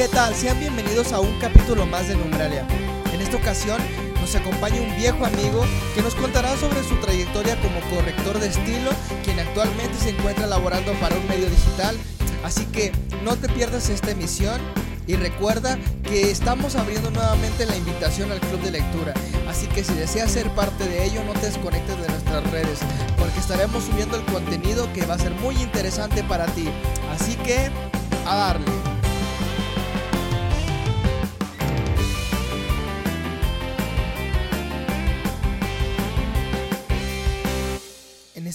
¿Qué tal? Sean bienvenidos a un capítulo más de Numbralia. En esta ocasión nos acompaña un viejo amigo que nos contará sobre su trayectoria como corrector de estilo, quien actualmente se encuentra laborando para un medio digital. Así que no te pierdas esta emisión y recuerda que estamos abriendo nuevamente la invitación al club de lectura. Así que si deseas ser parte de ello, no te desconectes de nuestras redes, porque estaremos subiendo el contenido que va a ser muy interesante para ti. Así que, a darle.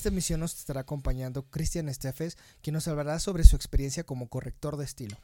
Esta emisión nos estará acompañando Cristian Estefes, quien nos hablará sobre su experiencia como corrector de estilo.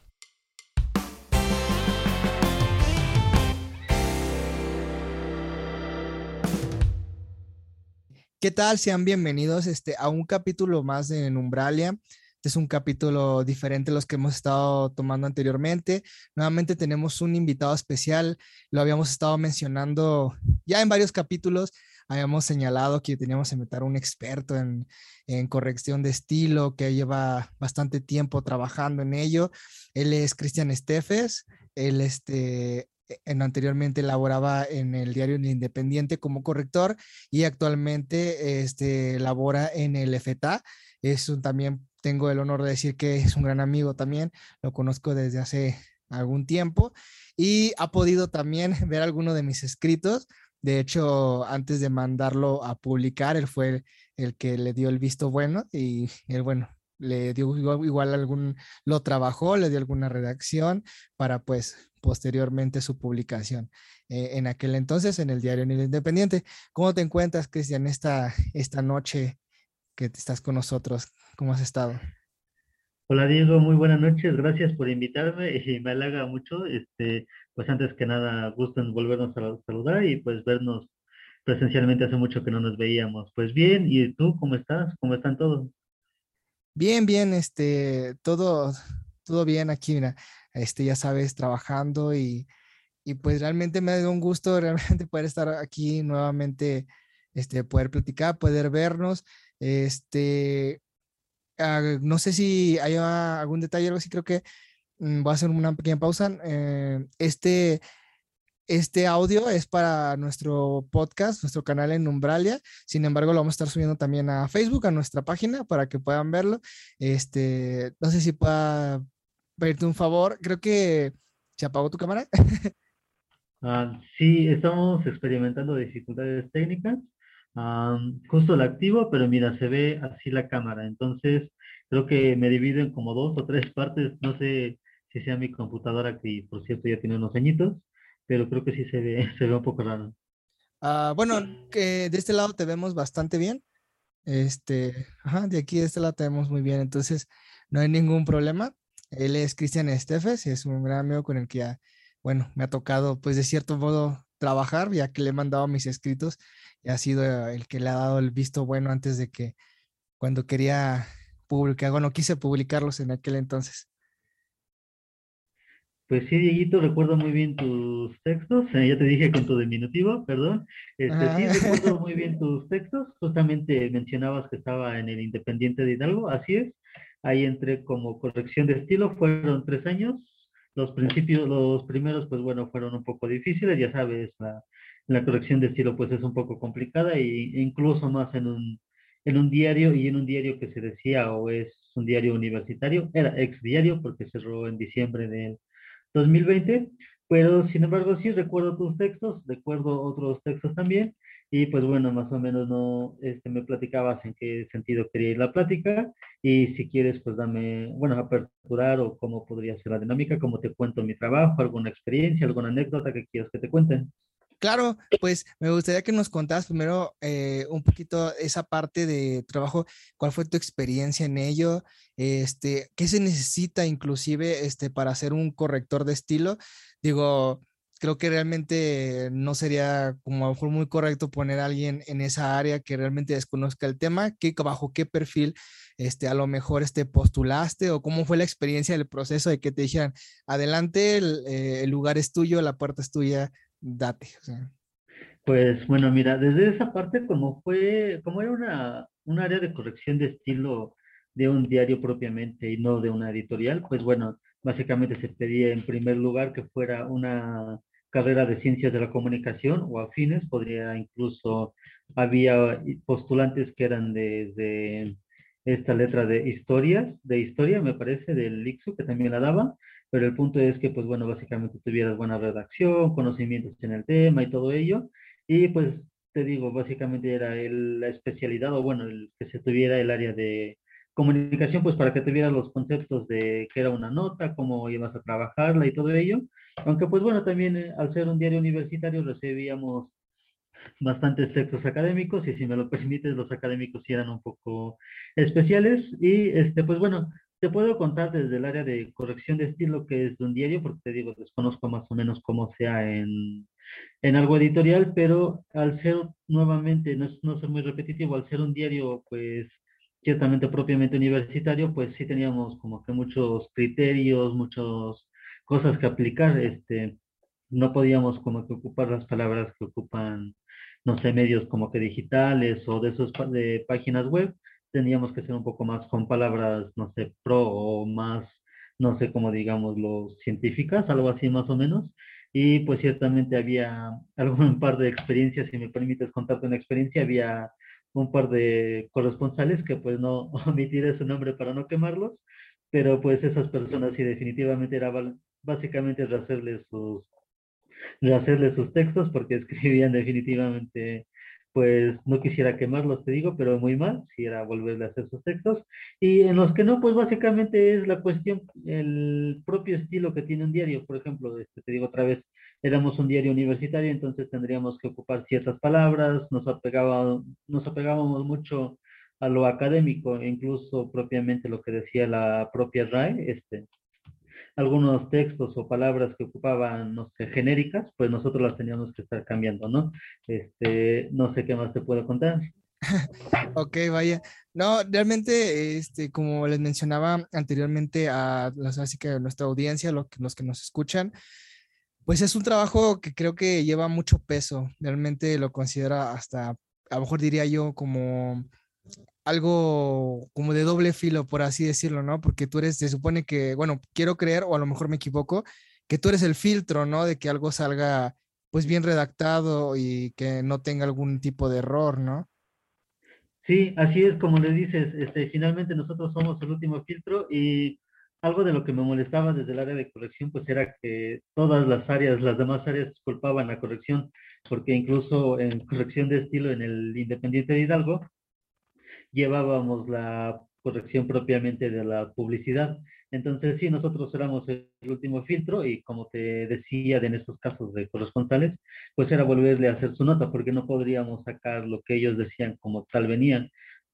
¿Qué tal? Sean bienvenidos este, a un capítulo más de Numbralia. Este es un capítulo diferente a los que hemos estado tomando anteriormente. Nuevamente tenemos un invitado especial. Lo habíamos estado mencionando ya en varios capítulos. Habíamos señalado que teníamos que a un experto en, en corrección de estilo que lleva bastante tiempo trabajando en ello. Él es Cristian Estefes. Él este, en, anteriormente laboraba en el diario Independiente como corrector y actualmente este, labora en el FTA. Es un, también tengo el honor de decir que es un gran amigo también, lo conozco desde hace algún tiempo y ha podido también ver alguno de mis escritos. De hecho, antes de mandarlo a publicar, él fue el que le dio el visto bueno y él, bueno, le dio igual, algún, lo trabajó, le dio alguna redacción para pues posteriormente su publicación. Eh, en aquel entonces en el diario El Independiente. ¿Cómo te encuentras, Cristian, esta, esta noche que estás con nosotros? ¿Cómo has estado? Hola Diego, muy buenas noches, gracias por invitarme y me halaga mucho, este, pues antes que nada, gusto en volvernos a saludar y pues vernos presencialmente hace mucho que no nos veíamos. Pues bien, ¿y tú cómo estás? ¿Cómo están todos? Bien, bien, este, todo, todo bien aquí, mira, este, ya sabes, trabajando y, y pues realmente me dado un gusto realmente poder estar aquí nuevamente, este, poder platicar, poder vernos, este, ah, no sé si hay algún detalle, algo así, creo que mm, voy a hacer una pequeña pausa. Eh, este, este audio es para nuestro podcast, nuestro canal en Umbralia. Sin embargo, lo vamos a estar subiendo también a Facebook, a nuestra página, para que puedan verlo. Este, no sé si pueda pedirte un favor. Creo que se apagó tu cámara. Ah, sí, estamos experimentando dificultades técnicas. Justo la activo, pero mira, se ve así la cámara. Entonces, creo que me divido en como dos o tres partes. No sé si sea mi computadora, que por cierto ya tiene unos añitos pero creo que sí se ve, se ve un poco raro. Ah, bueno, que de este lado te vemos bastante bien. Este, ajá, de aquí de este lado te vemos muy bien, entonces no hay ningún problema. Él es Cristian Estefes, es un gran amigo con el que ya, bueno, me ha tocado, pues de cierto modo, trabajar, ya que le he mandado mis escritos y ha sido el que le ha dado el visto bueno antes de que, cuando quería publicar, bueno, quise publicarlos en aquel entonces. Pues sí, Dieguito, recuerdo muy bien tus textos. Eh, ya te dije con tu diminutivo, perdón. Este, sí, recuerdo muy bien tus textos. Justamente mencionabas que estaba en el Independiente de Hidalgo, así es. Ahí entré como corrección de estilo, fueron tres años. Los principios, los primeros, pues bueno, fueron un poco difíciles, ya sabes, la, la corrección de estilo pues es un poco complicada e incluso más en un, en un diario y en un diario que se decía o es un diario universitario, era ex diario porque cerró en diciembre del 2020, pero sin embargo sí recuerdo tus textos, recuerdo otros textos también, y pues bueno, más o menos no, este, me platicabas en qué sentido quería ir la plática, y si quieres, pues dame, bueno, aperturar o cómo podría ser la dinámica, cómo te cuento mi trabajo, alguna experiencia, alguna anécdota que quieras que te cuenten. Claro, pues me gustaría que nos contaras primero eh, un poquito esa parte de trabajo, cuál fue tu experiencia en ello, este, qué se necesita inclusive este, para hacer un corrector de estilo. Digo, creo que realmente no sería como a lo mejor muy correcto poner a alguien en esa área que realmente desconozca el tema, que bajo qué perfil este, a lo mejor este, postulaste o cómo fue la experiencia del proceso de que te dijeran, adelante, el, eh, lugar es tuyo, la puerta es tuya, date. Pues bueno, mira, desde esa parte como fue, como era una, un área de corrección de estilo de un diario propiamente y no de una editorial, pues bueno, básicamente se pedía en primer lugar que fuera una carrera de ciencias de la comunicación o afines, podría incluso, había postulantes que eran de, esta letra de historias, de historia me parece, del ICSU, que también la daba, pero el punto es que, pues bueno, básicamente tuvieras buena redacción, conocimientos en el tema y todo ello, y pues te digo, básicamente era la especialidad, o bueno, el que se tuviera el área de comunicación, pues para que tuvieras los conceptos de qué era una nota, cómo ibas a trabajarla y todo ello, aunque pues bueno, también eh, al ser un diario universitario recibíamos bastantes textos académicos y si me lo permites, los académicos sí eran un poco especiales. Y este pues bueno, te puedo contar desde el área de corrección de estilo que es de un diario, porque te digo, desconozco más o menos cómo sea en, en algo editorial, pero al ser nuevamente, no, no ser muy repetitivo, al ser un diario pues ciertamente propiamente universitario, pues sí teníamos como que muchos criterios, muchas cosas que aplicar, este, no podíamos como que ocupar las palabras que ocupan, no sé, medios como que digitales o de esos de páginas web, teníamos que ser un poco más con palabras, no sé, pro o más, no sé cómo digamos, los científicas, algo así más o menos. Y pues ciertamente había algún par de experiencias, si me permites contarte una experiencia, había un par de corresponsales que pues no omitiré su nombre para no quemarlos, pero pues esas personas sí definitivamente era básicamente rehacerles sus, rehacerles sus textos porque escribían definitivamente pues no quisiera quemarlos, te digo, pero muy mal, si era volverle a hacer sus textos. Y en los que no, pues básicamente es la cuestión, el propio estilo que tiene un diario. Por ejemplo, este, te digo otra vez, éramos un diario universitario, entonces tendríamos que ocupar ciertas palabras, nos, apegaba, nos apegábamos mucho a lo académico, incluso propiamente lo que decía la propia RAE, este, algunos textos o palabras que ocupaban, no sé, genéricas, pues nosotros las teníamos que estar cambiando, ¿no? Este, no sé qué más te puedo contar. ok, vaya. No, realmente, este, como les mencionaba anteriormente a las así que nuestra audiencia, los los que nos escuchan, pues es un trabajo que creo que lleva mucho peso. Realmente lo considera hasta, a lo mejor diría yo, como algo como de doble filo, por así decirlo, ¿no? Porque tú eres, se supone que, bueno, quiero creer, o a lo mejor me equivoco, que tú eres el filtro, ¿no? De que algo salga pues bien redactado y que no tenga algún tipo de error, ¿no? Sí, así es como le dices, este, finalmente nosotros somos el último filtro y algo de lo que me molestaba desde el área de corrección, pues era que todas las áreas, las demás áreas culpaban la corrección, porque incluso en corrección de estilo en el Independiente de Hidalgo, llevábamos la corrección propiamente de la publicidad. Entonces, sí, nosotros éramos el último filtro y como te decía en estos casos de corresponsales, pues era volverle a hacer su nota porque no podríamos sacar lo que ellos decían como tal venían.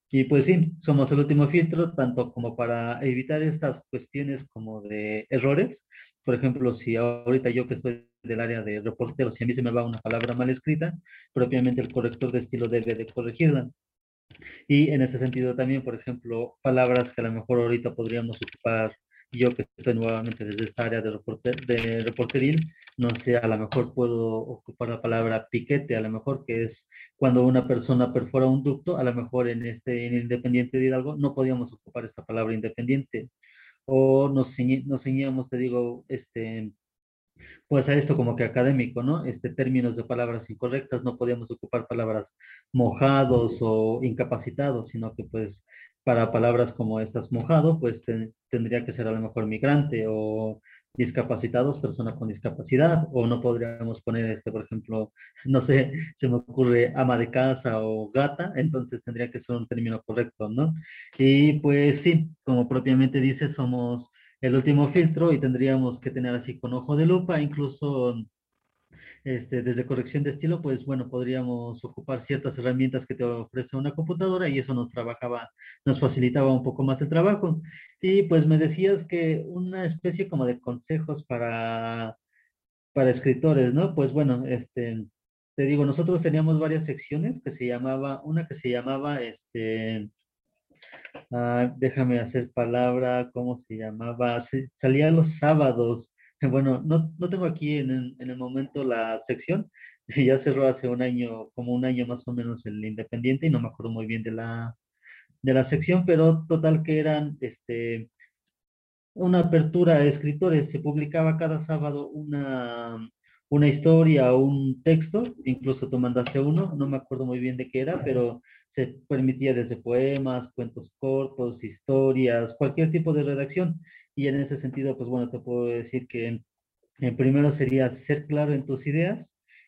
Y pues sí, somos el último filtro, tanto como para evitar estas cuestiones como de errores. Por ejemplo, si ahorita yo que estoy del área de reportero, si a mí se me va una palabra mal escrita, propiamente el corrector de estilo debe de corregirla. Y en ese sentido también, por ejemplo, palabras que a lo mejor ahorita podríamos ocupar, yo que estoy nuevamente desde esta área de, reporter, de reporteril, no sé, a lo mejor puedo ocupar la palabra piquete, a lo mejor que es cuando una persona perfora un ducto, a lo mejor en este en Independiente de Hidalgo no podíamos ocupar esta palabra independiente. O nos, nos ceñíamos, te digo, este, pues a esto como que académico, ¿no? Este, términos de palabras incorrectas, no podíamos ocupar palabras mojados o incapacitados, sino que pues para palabras como estas mojado, pues tendría que ser a lo mejor migrante o discapacitados, persona con discapacidad, o no podríamos poner, este, por ejemplo, no sé, se me ocurre ama de casa o gata, entonces tendría que ser un término correcto, ¿no? Y pues sí, como propiamente dice, somos el último filtro y tendríamos que tener así con ojo de lupa, incluso este, desde corrección de estilo, pues bueno, podríamos ocupar ciertas herramientas que te ofrece una computadora y eso nos trabajaba, nos facilitaba un poco más el trabajo. Y pues me decías que una especie como de consejos para, para escritores, ¿no? Pues bueno, este, te digo, nosotros teníamos varias secciones que se llamaba, una que se llamaba, este, ah, déjame hacer palabra, ¿cómo se llamaba? salía los sábados Bueno, no, no tengo aquí en el, en el momento la sección, ya cerró hace un año, como un año más o menos el Independiente y no me acuerdo muy bien de la, de la sección, pero total que eran este, una apertura a escritores, se publicaba cada sábado una, una historia o un texto, incluso tú mandaste uno, no me acuerdo muy bien de qué era, pero se permitía desde poemas, cuentos cortos, historias, cualquier tipo de redacción. Y en ese sentido, pues bueno, te puedo decir que en primero sería ser claro en tus ideas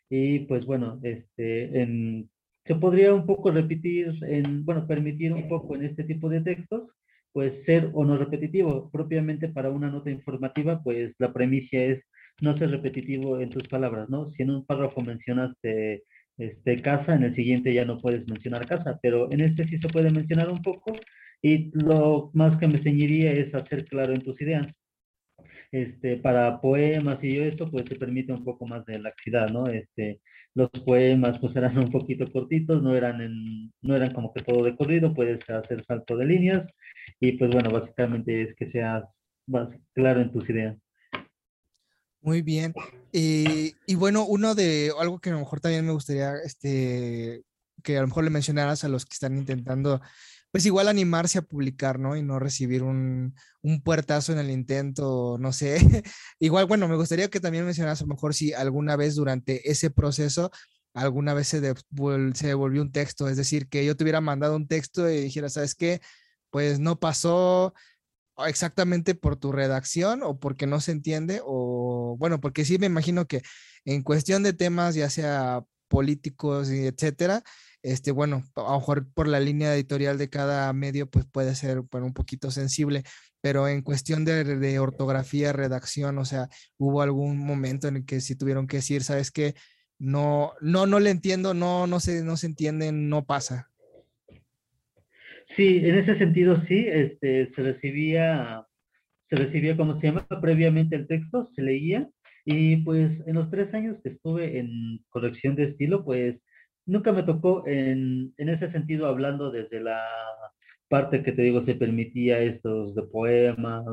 y pues bueno, este, en, se podría un poco repetir, en, bueno, permitir un poco en este tipo de textos, pues ser o no repetitivo. Propiamente para una nota informativa, pues la premisa es no ser repetitivo en tus palabras, ¿no? Si en un párrafo mencionaste este, casa, en el siguiente ya no puedes mencionar casa, pero en este sí se puede mencionar un poco y lo más que me enseñaría es hacer claro en tus ideas. Este, para poemas y yo esto, pues te permite un poco más de laxidad, ¿no? Este, los poemas pues eran un poquito cortitos, no eran, en, no eran como que todo de corrido, puedes hacer salto de líneas y pues bueno, básicamente es que seas más claro en tus ideas. Muy bien. y bueno, uno de algo que a lo mejor también me gustaría este, que a lo mejor le mencionaras a los que están intentando pues igual animarse a publicar, ¿no? Y no recibir un, un puertazo en el intento, no sé. igual, bueno, me gustaría que también mencionaras a lo mejor si alguna vez durante ese proceso, alguna vez se, se devolvió un texto, es decir, que yo te hubiera mandado un texto y dijera, ¿sabes qué? Pues no pasó exactamente por tu redacción o porque no se entiende o bueno, porque sí me imagino que en cuestión de temas, ya sea políticos y etcétera, este, bueno, a lo mejor por la línea editorial de cada medio, pues puede ser bueno, un poquito sensible, pero en cuestión de, ortografía, redacción, o sea, hubo algún momento en el que sí tuvieron que decir, ¿sabes qué? No, no, no le entiendo, no, no se, no se entiende, no pasa. Sí, en ese sentido sí, este, se recibía, se recibía, como se llama, previamente el texto, se leía, y pues en los tres años que estuve en corrección de estilo, pues nunca me tocó en, en ese sentido hablando desde la parte que te digo se permitía estos de poemas,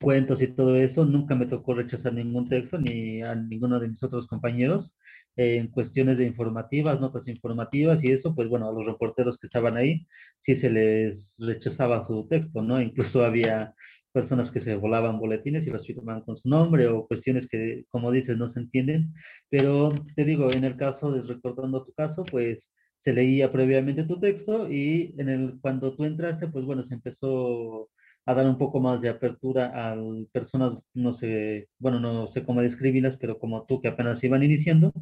cuentos y todo eso, nunca me tocó rechazar ningún texto ni a ninguno de mis otros compañeros en cuestiones de informativas, notas informativas y eso, pues bueno, a los reporteros que estaban ahí sí se les rechazaba su texto, ¿no? Incluso había personas que se volaban boletines y los firmaban con su nombre o cuestiones que, como dices, no se entienden. Pero te digo, en el caso de recordando tu caso, pues se leía previamente tu texto y en el, cuando tú entraste, pues bueno, se empezó a dar un poco más de apertura a personas, no sé, bueno, no sé cómo describirlas, pero como tú que apenas iban iniciando.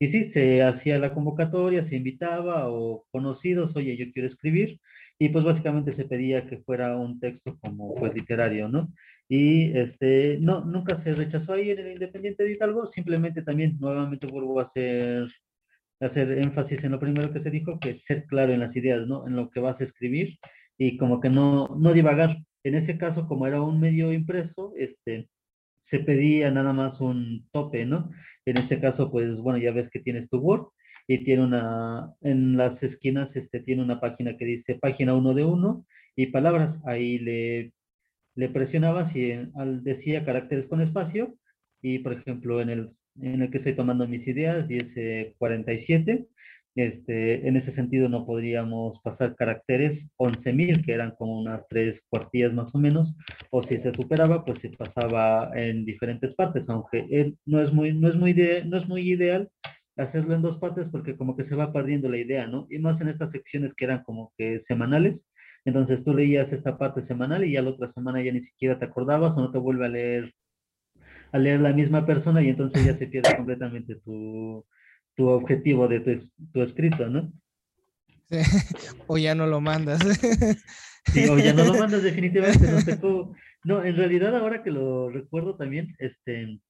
Y sí, se hacía la convocatoria, se invitaba o conocidos, oye, yo quiero escribir y pues básicamente se pedía que fuera un texto como pues literario, ¿no? Y este, no, nunca se rechazó ahí en el Independiente de Hidalgo, simplemente también nuevamente vuelvo a hacer, hacer énfasis en lo primero que se dijo, que es ser claro en las ideas, ¿no? En lo que vas a escribir y como que no, no divagar. En ese caso, como era un medio impreso, este, se pedía nada más un tope, ¿no? En este caso, pues bueno, ya ves que tienes tu Word y tiene una, en las esquinas este, tiene una página que dice página 1 de 1 y palabras. Ahí le, le presionabas y al, decía caracteres con espacio y por ejemplo en el, en el que estoy tomando mis ideas, dice 47, este, en ese sentido no podríamos pasar caracteres 11.000, que eran como unas tres cuartillas más o menos, o si se superaba, pues se pasaba en diferentes partes, aunque no es muy, no es muy, no es muy ideal hacerlo en dos partes porque como que se va perdiendo la idea, ¿no? Y más en estas secciones que eran como que semanales. Entonces tú leías esta parte semanal y ya la otra semana ya ni siquiera te acordabas o no te vuelve a leer a leer la misma persona y entonces ya se pierde completamente tu, tu objetivo de tu, tu escrito, ¿no? O ya no lo mandas. Sí, o ya no lo mandas definitivamente. No, no, en realidad ahora que lo recuerdo también, este,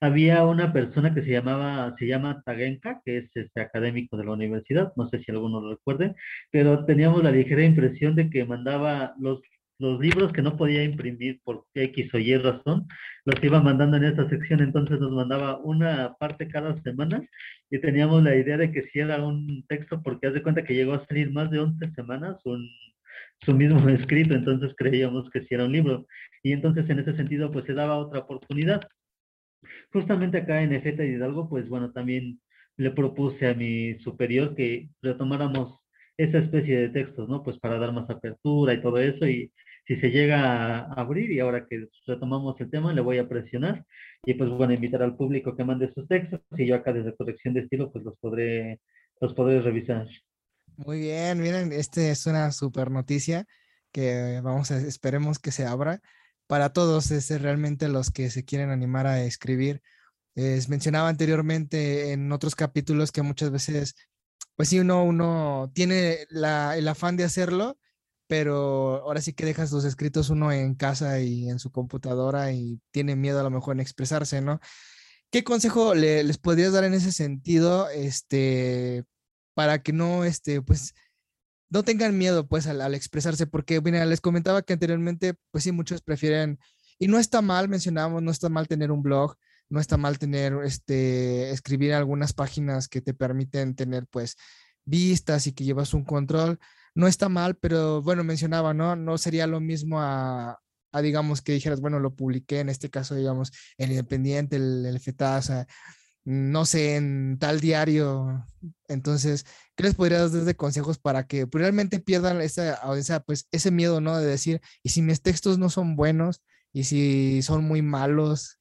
había una persona que se llamaba, se llama Tagenka, que es este académico de la universidad, no sé si alguno lo recuerde, pero teníamos la ligera impresión de que mandaba los, los libros que no podía imprimir por X o Y razón, los iba mandando en esa sección, entonces nos mandaba una parte cada semana y teníamos la idea de que si era un texto, porque haz de cuenta que llegó a salir más de 11 semanas su mismo escrito, entonces creíamos que si era un libro. Y entonces en ese sentido pues se daba otra oportunidad justamente acá en Efeta y Hidalgo, pues bueno, también le propuse a mi superior que retomáramos esa especie de textos, ¿no? Pues para dar más apertura y todo eso. Y si se llega a abrir y ahora que retomamos el tema, le voy a presionar y pues bueno, invitar al público que mande sus textos y yo acá desde corrección de estilo pues los podré, los podré revisar. Muy bien, miren, este es una super noticia que vamos a, esperemos que se abra para todos, es realmente los que se quieren animar a escribir. Es, mencionaba anteriormente en otros capítulos que muchas veces, pues sí, uno, uno tiene el afán de hacerlo, pero ahora sí que dejas los escritos uno en casa y en su computadora y tiene miedo a lo mejor en expresarse, ¿no? ¿Qué consejo les podrías dar en ese sentido, este, para que no, este, pues, no tengan miedo, pues, al, expresarse? Porque, mira, les comentaba que anteriormente, pues sí, muchos prefieren, y no está mal, mencionábamos, no está mal tener un blog, no está mal tener, este, escribir algunas páginas que te permiten tener, pues, vistas y que llevas un control, no está mal, pero bueno, mencionaba, ¿no? No sería lo mismo a, digamos, que dijeras, bueno, lo publiqué, en este caso, digamos, el Independiente, el, el FETASA, no sé, en tal diario. Entonces, ¿qué les podrías dar de consejos para que pues, realmente pierdan esa, pues, ese miedo, ¿no? De decir, y si mis textos no son buenos, y si son muy malos.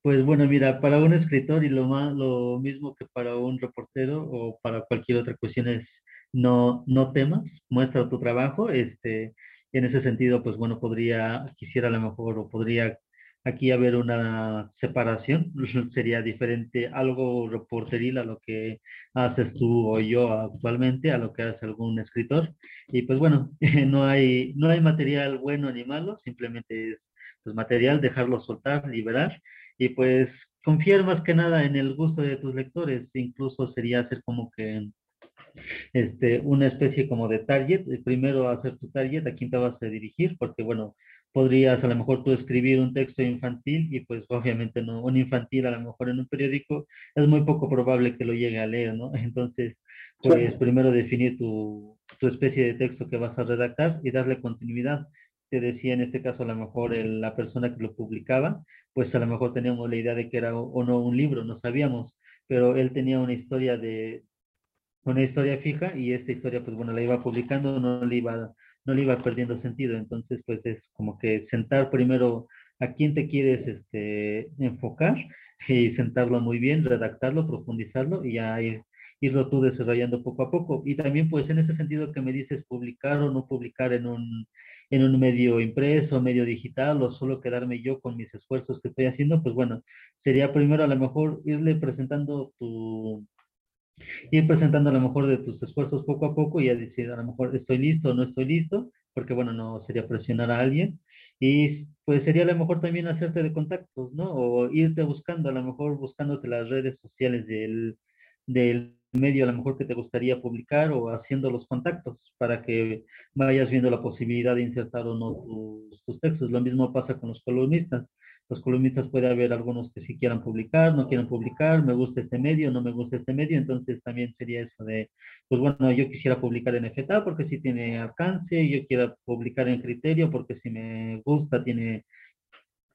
Pues bueno, mira, para un escritor y lo, más, lo mismo que para un reportero o para cualquier otra cuestión es no, no temas, muestra tu trabajo. Este, en ese sentido, pues bueno, podría, quisiera a lo mejor, o podría aquí haber una separación, sería diferente algo reporteril a lo que haces tú o yo actualmente, a lo que hace algún escritor. Y pues bueno, no hay, no hay material bueno ni malo, simplemente es pues, material, dejarlo soltar, liberar. Y pues confiar más que nada en el gusto de tus lectores, incluso sería hacer como que este, una especie como de target, primero hacer tu target, a quién te vas a dirigir, porque bueno, podrías a lo mejor tú escribir un texto infantil y pues obviamente no, un infantil a lo mejor en un periódico es muy poco probable que lo llegue a leer, ¿no? Entonces, pues primero definir tu, tu especie de texto que vas a redactar y darle continuidad. Te decía en este caso a lo mejor la persona que lo publicaba, pues a lo mejor teníamos la idea de que era o no un libro, no sabíamos, pero él tenía una historia de, una historia fija y esta historia, pues bueno, la iba publicando, no le iba, no le iba perdiendo sentido. Entonces, pues es como que sentar primero a quién te quieres este, enfocar y sentarlo muy bien, redactarlo, profundizarlo y ya ir, irlo tú desarrollando poco a poco. Y también, pues en ese sentido que me dices publicar o no publicar en un, en un medio impreso, medio digital, o solo quedarme yo con mis esfuerzos que estoy haciendo, pues bueno, sería primero a lo mejor irle presentando tu, ir presentando a lo mejor de tus esfuerzos poco a poco y a decir a lo mejor estoy listo o no estoy listo, porque bueno, no sería presionar a alguien. Y pues sería a lo mejor también hacerte de contactos, ¿no? O irte buscando, a lo mejor buscándote las redes sociales del, del medio a lo mejor que te gustaría publicar o haciendo los contactos para que vayas viendo la posibilidad de insertar o no tus, tus textos. Lo mismo pasa con los columnistas los columnistas puede haber algunos que sí quieran publicar, no quieran publicar, me gusta este medio, no me gusta este medio, entonces también sería eso de, pues bueno, yo quisiera publicar en FTA porque sí tiene alcance, yo quiero publicar en criterio porque si me gusta, tiene,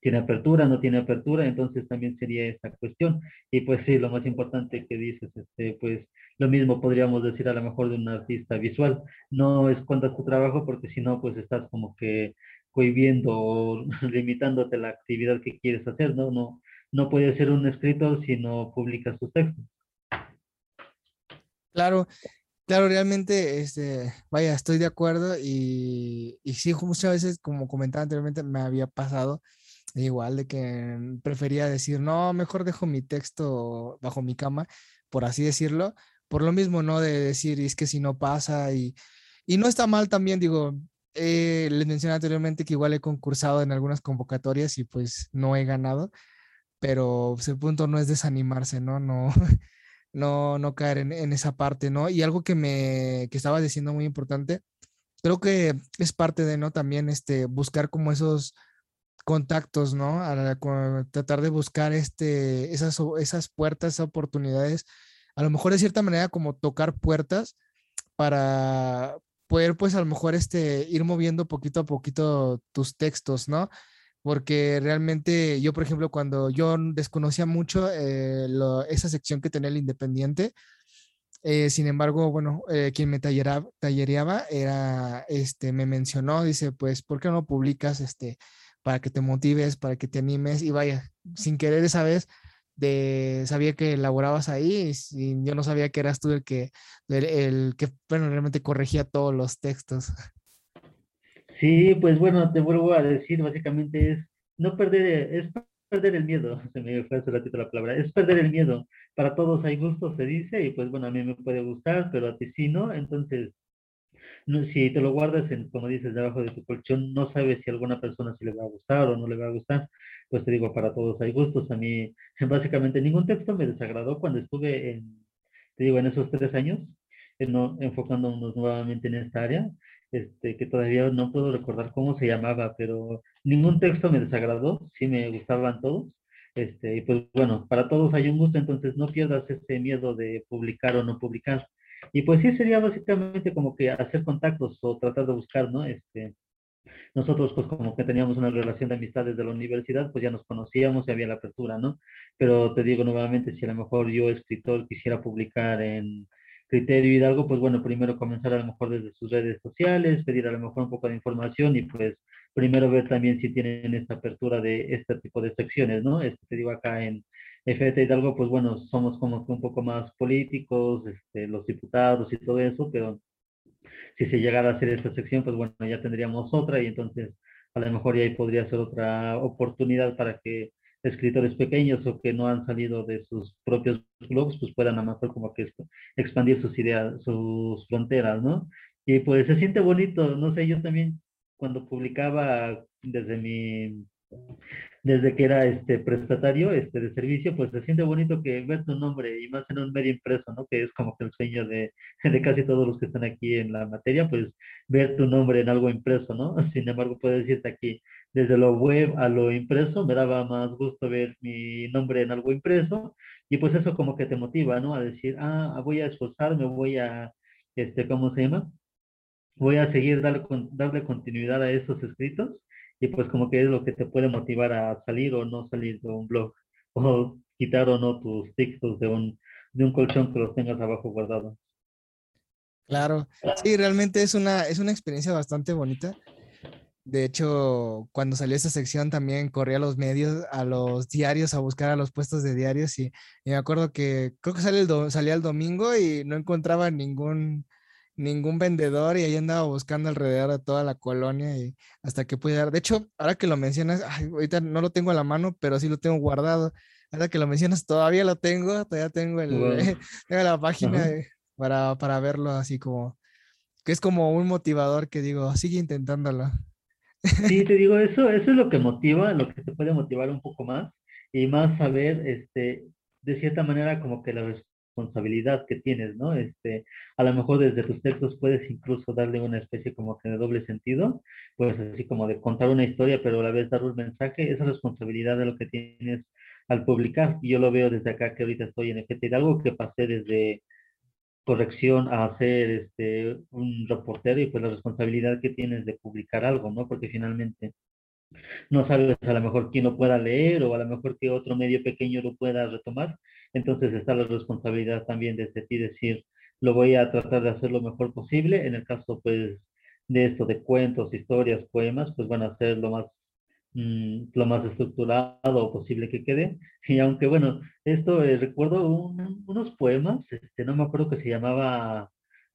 tiene apertura, no tiene apertura, entonces también sería esta cuestión. Y pues sí, lo más importante que dices, este, pues lo mismo podríamos decir a lo mejor de un artista visual, no escondas tu trabajo porque si no, pues estás como que cohibiendo o limitándote la actividad que quieres hacer, ¿no? No, no puedes ser un escritor si no publicas tus textos. Claro, claro, realmente, este, vaya, estoy de acuerdo y, y sí, muchas veces, como comentaba anteriormente, me había pasado igual de que prefería decir, no, mejor dejo mi texto bajo mi cama, por así decirlo, por lo mismo, ¿no? De decir, es que si no pasa y, y no está mal también, digo, eh, les mencioné anteriormente que igual he concursado en algunas convocatorias y pues no he ganado, pero pues, el punto no es desanimarse, ¿no? No, no, no caer en, esa parte, ¿no? Y algo que me que estaba diciendo muy importante, creo que es parte de, ¿no? También este, buscar como esos contactos, ¿no? tratar de buscar este, esas, esas puertas, esas oportunidades, a lo mejor de cierta manera como tocar puertas para, poder pues a lo mejor este, ir moviendo poquito a poquito tus textos, ¿no? Porque realmente yo, por ejemplo, cuando yo desconocía mucho eh, esa sección que tenía el Independiente, Eh, sin embargo, bueno, eh, quien me tallereaba era, este, me mencionó, dice, pues, ¿por qué no publicas, este, para que te motives, para que te animes? Y vaya, sin querer esa vez, de, sabía que elaborabas ahí y, yo no sabía que eras tú el que, el, que, bueno, realmente corregía todos los textos. Sí, pues bueno, te vuelvo a decir, básicamente es no perder, es perder el miedo, se me fue hace ratito la palabra, es perder el miedo. Para todos hay gustos, se dice, y pues bueno, a mí me puede gustar, pero a ti sí no, entonces, si te lo guardas, en, como dices, debajo de tu colchón, no sabes si a alguna persona se le va a gustar o no le va a gustar, pues te digo, para todos hay gustos. A mí, básicamente, ningún texto me desagradó cuando estuve en, te digo, en esos tres años, no, enfocándonos nuevamente en esta área, este, que todavía no puedo recordar cómo se llamaba, pero ningún texto me desagradó, sí me gustaban todos. Este, y pues bueno, para todos hay un gusto, entonces no pierdas ese miedo de publicar o no publicar. Y pues sí sería básicamente como que hacer contactos o tratar de buscar, ¿no? Este, nosotros pues como que teníamos una relación de amistad desde la universidad, pues ya nos conocíamos y había la apertura, ¿no? Pero te digo nuevamente, si a lo mejor yo, escritor, quisiera publicar en, Criterio Hidalgo, pues bueno, primero comenzar a lo mejor desde sus redes sociales, pedir a lo mejor un poco de información y pues primero ver también si tienen esta apertura de este tipo de secciones, ¿no? Este, te digo acá en FT Hidalgo, pues bueno, somos como un poco más políticos, este, los diputados y todo eso, pero si se llegara a hacer esta sección, pues bueno, ya tendríamos otra y entonces a lo mejor ya ahí podría ser otra oportunidad para que escritores pequeños o que no han salido de sus propios blogs, pues puedan a lo mejor como que expandir sus ideas, sus fronteras, ¿no? Y pues se siente bonito, no sé, yo también cuando publicaba desde mi desde que era este prestatario este de servicio, pues se siente bonito que ver tu nombre y más en un medio impreso, ¿no? Que es como que el sueño de, de casi todos los que están aquí en la materia, pues ver tu nombre en algo impreso, ¿no? Sin embargo, puedo decirte aquí, desde lo web a lo impreso, me daba más gusto ver mi nombre en algo impreso y pues eso como que te motiva, ¿no? A decir, ah, voy a esforzarme, voy a, este, ¿cómo se llama? Voy a seguir darle, darle continuidad a esos escritos y pues como que es lo que te puede motivar a salir o no salir de un blog o quitar o no tus textos de un, de un colchón que los tengas abajo guardado. Claro, sí, realmente es una, es una experiencia bastante bonita. De hecho, cuando salió esta sección también corrí a los medios, a los diarios, a buscar a los puestos de diarios y, me acuerdo que creo que sale el salía el domingo y no encontraba ningún, ningún vendedor y ahí andaba buscando alrededor de toda la colonia y hasta que pude dar. De hecho, ahora que lo mencionas, ahorita no lo tengo a la mano, pero sí lo tengo guardado. Ahora que lo mencionas, todavía lo tengo, todavía tengo, el, tengo la página para, para verlo así como, que es como un motivador que digo, sigue intentándolo. Sí, te digo, eso, eso es lo que motiva, lo que te puede motivar un poco más y más saber, este, de cierta manera, como que la responsabilidad que tienes, ¿no? Este, a lo mejor desde tus textos puedes incluso darle una especie como que de doble sentido, pues así como de contar una historia, pero a la vez dar un mensaje, esa responsabilidad de lo que tienes al publicar. Yo lo veo desde acá que ahorita estoy en FT, algo que pasé desde corrección a ser este, un reportero y pues la responsabilidad que tienes de publicar algo, ¿no? Porque finalmente no sabes a lo mejor quién lo pueda leer o a lo mejor que otro medio pequeño lo pueda retomar. Entonces está la responsabilidad también de ti decir, lo voy a tratar de hacer lo mejor posible. En el caso, pues, de esto, de cuentos, historias, poemas, pues van a ser lo más Mm, lo más estructurado posible que quede. Y aunque bueno, esto eh, recuerdo unos poemas, este, no me acuerdo que se llamaba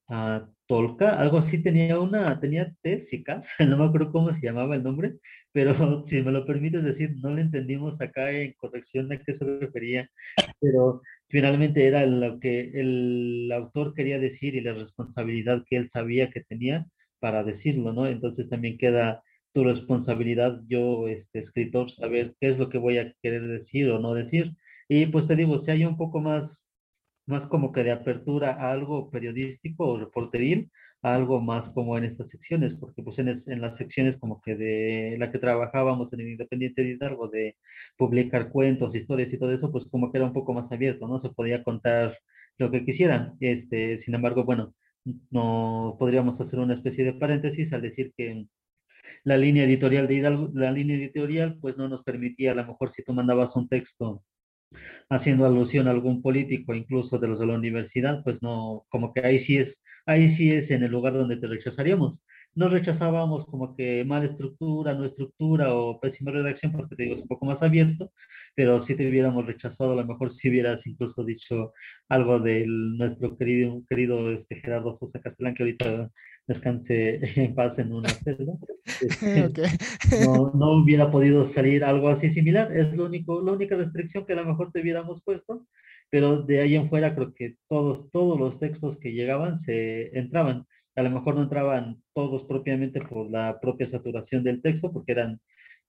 uh, Tolka, algo así, tenía una, tenía tésica, no me acuerdo cómo se llamaba el nombre, pero si me lo permites decir, no le entendimos acá en corrección de qué se refería, pero finalmente era lo que el autor quería decir y la responsabilidad que él sabía que tenía para decirlo, ¿no? Entonces también queda tu responsabilidad, yo, este, escritor, saber qué es lo que voy a querer decir o no decir. Y pues te digo, si hay un poco más, más como que de apertura a algo periodístico o reporteril, a algo más como en estas secciones, porque pues en, en, las secciones como que de la que trabajábamos en el Independiente de Hidalgo, de publicar cuentos, historias y todo eso, pues como que era un poco más abierto, ¿no? Se podía contar lo que quisieran. Este, sin embargo, bueno, no podríamos hacer una especie de paréntesis al decir que la línea editorial de Hidalgo, la línea editorial pues no nos permitía, a lo mejor si tú mandabas un texto haciendo alusión a algún político, incluso de los de la universidad, pues no, como que ahí sí es, ahí sí es en el lugar donde te rechazaríamos. No rechazábamos como que mala estructura, no estructura o pésima redacción, porque te digo, es un poco más abierto, pero si te hubiéramos rechazado, a lo mejor si hubieras incluso dicho algo de nuestro querido, querido este, Gerardo Sosa Castellán, que ahorita descanse en paz en una celda. Este, no, no, hubiera podido salir algo así similar. Es lo único, la única restricción que a lo mejor te hubiéramos puesto, pero de ahí en fuera creo que todos, todos los textos que llegaban se entraban. A lo mejor no entraban todos propiamente por la propia saturación del texto, porque eran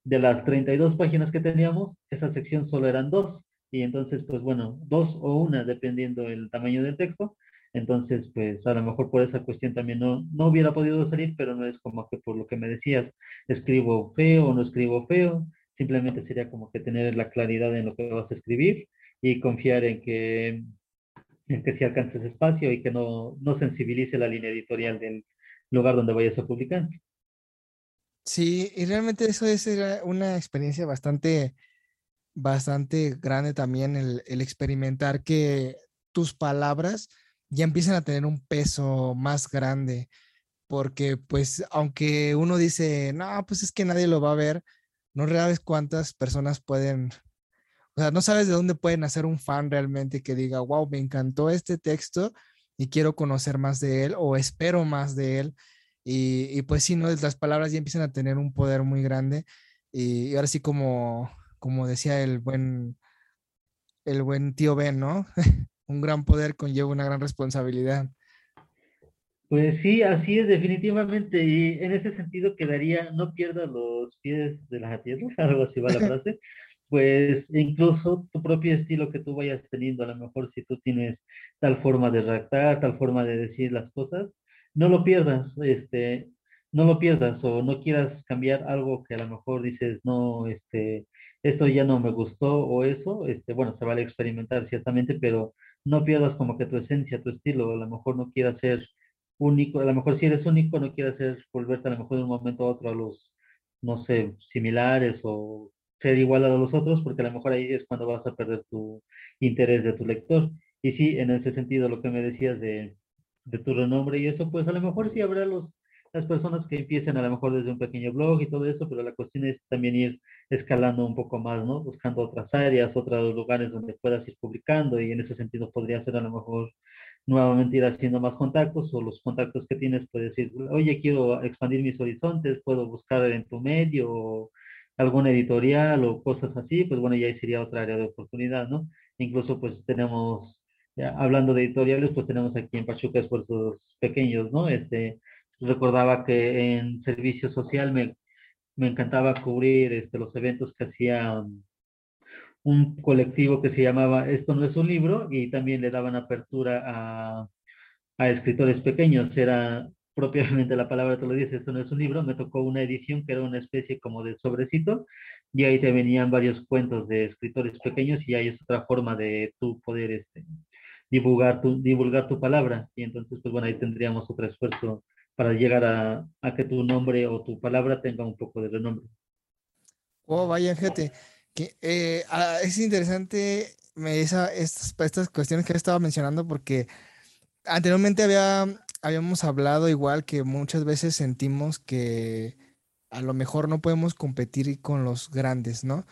de las 32 páginas que teníamos, esa sección solo eran dos. Y entonces, pues bueno, dos o una, dependiendo el tamaño del texto, entonces, pues a lo mejor por esa cuestión también no, no hubiera podido salir, pero no es como que por lo que me decías, escribo feo o no escribo feo, simplemente sería como que tener la claridad en lo que vas a escribir y confiar en que, en que si alcances espacio y que no, no sensibilice la línea editorial del lugar donde vayas a publicar. Sí, y realmente eso es una experiencia bastante, bastante grande también, el, el experimentar que tus palabras ya empiezan a tener un peso más grande, porque pues aunque uno dice, no, pues es que nadie lo va a ver, no sabes cuántas personas pueden, o sea, no sabes de dónde pueden hacer un fan realmente que diga, wow, me encantó este texto y quiero conocer más de él o espero más de él. Y, pues sí, ¿no? las palabras ya empiezan a tener un poder muy grande. Y, ahora sí, como, como decía el buen, el buen tío Ben, ¿no? un gran poder conlleva una gran responsabilidad. Pues sí, así es definitivamente. Y en ese sentido quedaría, no pierdas los pies de la tierra, algo así va la frase. pues incluso tu propio estilo que tú vayas teniendo, a lo mejor si tú tienes tal forma de redactar, tal forma de decir las cosas, no lo pierdas, este, no lo pierdas o no quieras cambiar algo que a lo mejor dices, no, este, esto ya no me gustó o eso, este, bueno, se vale experimentar ciertamente, pero no pierdas como que tu esencia, tu estilo, a lo mejor no quieras ser único, a lo mejor si eres único no quieras ser, volverte a lo mejor de un momento a otro a los, no sé, similares o ser igual a los otros, porque a lo mejor ahí es cuando vas a perder tu interés de tu lector. Y sí, en ese sentido, lo que me decías de, de tu renombre y eso, pues a lo mejor sí habrá los, las personas que empiecen a lo mejor desde un pequeño blog y todo eso, pero la cuestión es también ir escalando un poco más, ¿no? Buscando otras áreas, otros lugares donde puedas ir publicando y en ese sentido podría ser a lo mejor nuevamente ir haciendo más contactos o los contactos que tienes puedes decir, oye, quiero expandir mis horizontes, puedo buscar en tu medio o algún editorial o cosas así, pues bueno, ya ahí sería otra área de oportunidad, ¿no? Incluso pues tenemos, hablando de editoriales, pues tenemos aquí en Pachuca esfuerzos pequeños, ¿no? Este, recordaba que en servicio social me me encantaba cubrir este, los eventos que hacía un colectivo que se llamaba Esto no es un libro y también le daban apertura a, a escritores pequeños. Era propiamente la palabra te lo dice, esto no es un libro. Me tocó una edición que era una especie como de sobrecito y ahí te venían varios cuentos de escritores pequeños y ahí es otra forma de tú poder este, divulgar, tu, divulgar tu palabra. Y entonces, pues bueno, ahí tendríamos otro esfuerzo para llegar a, a, que tu nombre o tu palabra tenga un poco de renombre. Oh, vaya, gente, que eh, ah, es interesante me, esa, estas, estas cuestiones que estaba mencionando porque anteriormente había, habíamos hablado igual que muchas veces sentimos que a lo mejor no podemos competir con los grandes, ¿no?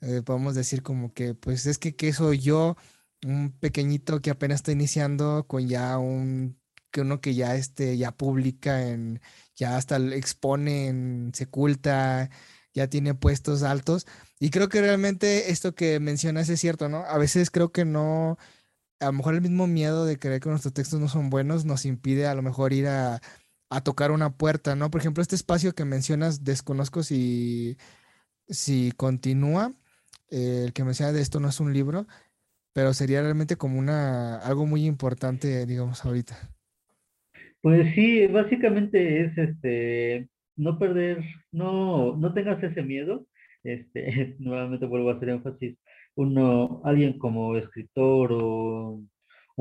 Eh, podemos decir como que, pues es que, ¿qué soy yo? Un pequeñito que apenas está iniciando con ya un que uno que ya, este, ya publica, en, ya hasta expone en Seculta, ya tiene puestos altos. Y creo que realmente esto que mencionas es cierto, ¿no? A veces creo que no, a lo mejor el mismo miedo de creer que nuestros textos no son buenos nos impide a lo mejor ir a, tocar una puerta, ¿no? Por ejemplo, este espacio que mencionas, desconozco si, si continúa, eh, el que menciona de esto no es un libro, pero sería realmente como una, algo muy importante, digamos, ahorita. Pues sí, básicamente es este no perder, no, no tengas ese miedo. Este, nuevamente vuelvo a hacer énfasis. Uno, alguien como escritor o,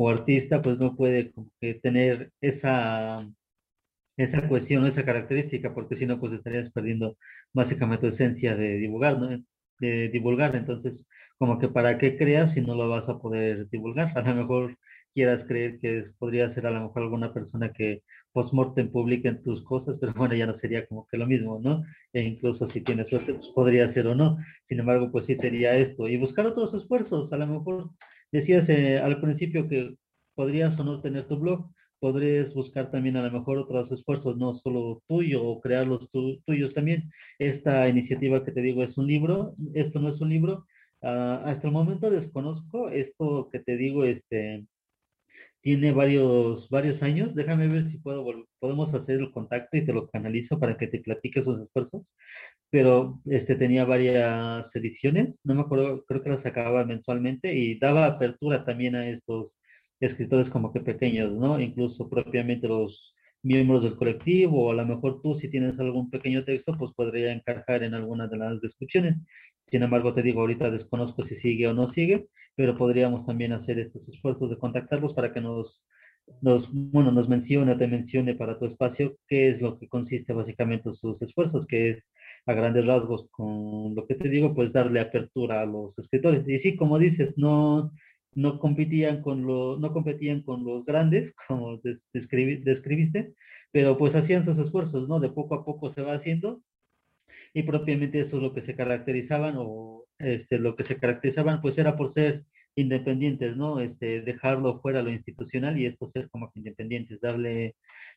artista, pues no puede tener esa, esa cuestión, esa característica, porque si no, pues estarías perdiendo básicamente tu esencia de divulgar, ¿no? De divulgar. Entonces, como que para qué creas si no lo vas a poder divulgar. A lo mejor quieras creer que podría ser a lo mejor alguna persona que post-mortem publiquen tus cosas, pero bueno, ya no sería como que lo mismo, ¿no? E incluso si tienes suerte, pues podría ser o no. Sin embargo, pues sí sería esto. Y buscar otros esfuerzos. A lo mejor decías eh, al principio que podrías o no tener tu blog, podrías buscar también a lo mejor otros esfuerzos, no solo tuyo o crear los tuyos también. Esta iniciativa que te digo es un libro, esto no es un libro. Ah, hasta el momento desconozco esto que te digo, este, tiene varios, varios años. Déjame ver si puedo, podemos hacer el contacto y te lo canalizo para que te platique sus esfuerzos. Pero este tenía varias ediciones, no me acuerdo, creo que las sacaba mensualmente y daba apertura también a estos escritores como que pequeños, ¿no? Incluso propiamente los miembros del colectivo, o a lo mejor tú si tienes algún pequeño texto, pues podría encajar en alguna de las descripciones. Sin embargo, te digo, ahorita desconozco si sigue o no sigue, pero podríamos también hacer estos esfuerzos de contactarlos para que nos, nos, bueno, nos mencione, te mencione para tu espacio qué es lo que consiste básicamente sus esfuerzos, que es a grandes rasgos con lo que te digo, pues darle apertura a los escritores. Y sí, como dices, no, no competían con los, no competían con los grandes, como describiste, pero pues hacían sus esfuerzos, ¿no? De poco a poco se va haciendo y propiamente eso es lo que se caracterizaban o este, lo que se caracterizaban pues era por ser independientes, ¿no? Este, dejarlo fuera lo institucional y esto ser como que independientes, darle,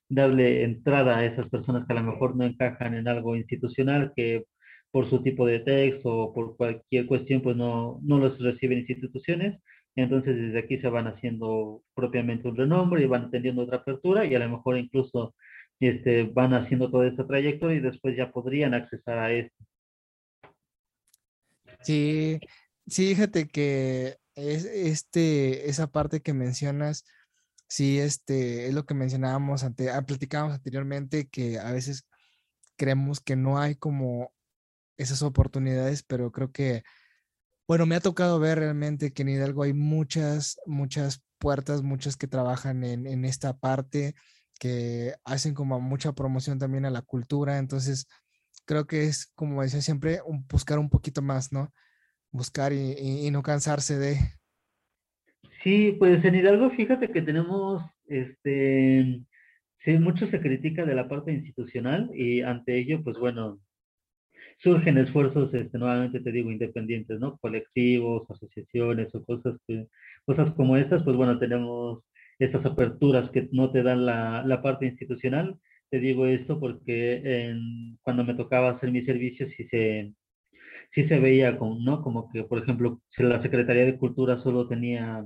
darle entrada a esas personas que a lo mejor no encajan en algo institucional, que por su tipo de texto o por cualquier cuestión pues no, no los reciben instituciones. Entonces desde aquí se van haciendo propiamente un renombre y van teniendo otra apertura y a lo mejor incluso este, van haciendo todo este trayecto y después ya podrían accesar a esto. Sí, sí, fíjate que es, este, esa parte que mencionas, sí, este, es lo que mencionábamos, ah, platicábamos anteriormente, que a veces creemos que no hay como esas oportunidades, pero creo que, bueno, me ha tocado ver realmente que en Hidalgo hay muchas, muchas puertas, muchas que trabajan en, en esta parte que hacen como mucha promoción también a la cultura. Entonces, creo que es, como decía siempre, buscar un poquito más, ¿no? Buscar y, no cansarse de... Sí, pues en Hidalgo, fíjate que tenemos, este, sí, mucho se critica de la parte institucional y ante ello, pues bueno, surgen esfuerzos, este, nuevamente te digo, independientes, ¿no? Colectivos, asociaciones o cosas, cosas como estas, pues bueno, tenemos estas aperturas que no te dan la, la parte institucional. Te digo esto porque cuando me tocaba hacer mi servicio sí se, sí se veía como, ¿no? Como que, por ejemplo, si la Secretaría de Cultura solo tenía,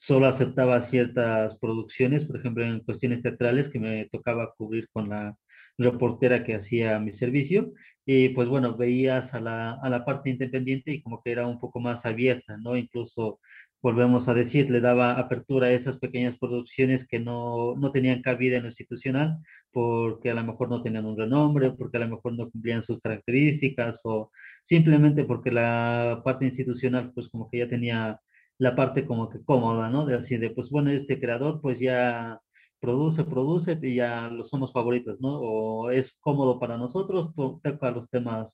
solo aceptaba ciertas producciones, por ejemplo, en cuestiones teatrales que me tocaba cubrir con la reportera que hacía mi servicio, y pues bueno, veías a la, a la parte independiente y como que era un poco más abierta, ¿no? Incluso volvemos a decir, le daba apertura a esas pequeñas producciones que no, no tenían cabida en lo institucional porque a lo mejor no tenían un renombre, porque a lo mejor no cumplían sus características o simplemente porque la parte institucional pues como que ya tenía la parte como que cómoda, ¿no? De así de, pues bueno, este creador pues ya produce, produce y ya lo somos favoritos, ¿no? O es cómodo para nosotros, toca los temas,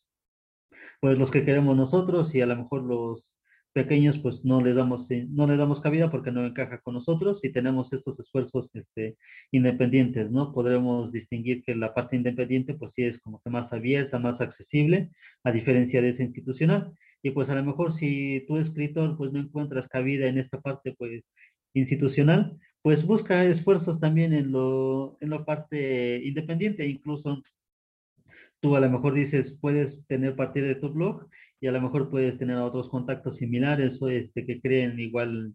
pues los que queremos nosotros y a lo mejor los pequeños pues no le damos no le damos cabida porque no encaja con nosotros y tenemos estos esfuerzos este, independientes no podremos distinguir que la parte independiente pues sí es como que más abierta más accesible a diferencia de esa institucional. Y pues a lo mejor si tú escritor pues no encuentras cabida en esta parte pues institucional pues busca esfuerzos también en lo en la parte independiente. Incluso tú a lo mejor dices puedes tener partida de tu blog y a lo mejor puedes tener otros contactos similares o este, que creen igual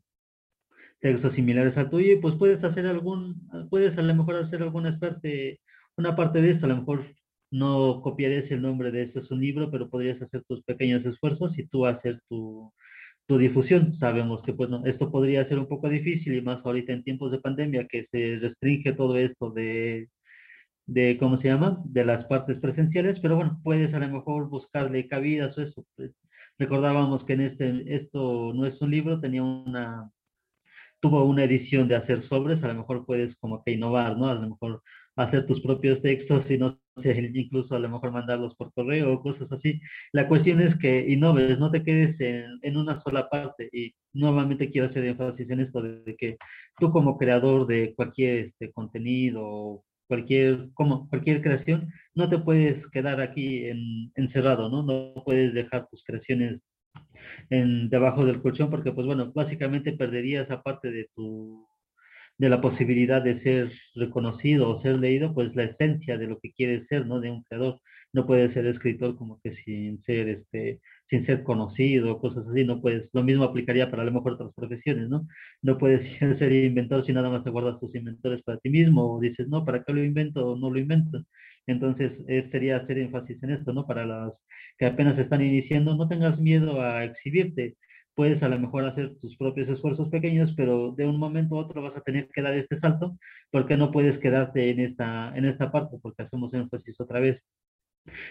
textos similares a tuyo y pues puedes hacer algún, puedes a lo mejor hacer alguna parte, una parte de esto, a lo mejor no copiarías el nombre de este es un libro, pero podrías hacer tus pequeños esfuerzos y tú hacer tu, tu difusión. Sabemos que pues no, esto podría ser un poco difícil y más ahorita en tiempos de pandemia que se restringe todo esto de de, ¿cómo se llama? De las partes presenciales, pero bueno, puedes a lo mejor buscarle cabidas o eso. Pues. Recordábamos que en este, esto no es un libro, tenía una, tuvo una edición de hacer sobres, a lo mejor puedes como que innovar, ¿no? A lo mejor hacer tus propios textos y incluso a lo mejor mandarlos por correo o cosas así. La cuestión es que innoves, no te quedes en, en una sola parte y nuevamente quiero hacer énfasis en esto de que tú como creador de cualquier este, contenido cualquier, como cualquier creación, no te puedes quedar aquí en, encerrado, ¿no? No puedes dejar tus creaciones en, debajo del colchón porque, pues bueno, básicamente perderías aparte de tu de la posibilidad de ser reconocido o ser leído, pues la esencia de lo que quieres ser, ¿no? De un creador. No puedes ser escritor como que sin ser, este, sin ser conocido, cosas así, no puedes, lo mismo aplicaría para a lo mejor otras profesiones, ¿no? No puedes ser inventor si nada más te guardas tus inventores para ti mismo, o dices, no, ¿para qué lo invento o no lo invento? Entonces, eh, sería hacer énfasis en esto, ¿no? Para las que apenas están iniciando, no tengas miedo a exhibirte, puedes a lo mejor hacer tus propios esfuerzos pequeños, pero de un momento a otro vas a tener que dar este salto, porque no puedes quedarte en esta, en esta parte, porque hacemos énfasis otra vez.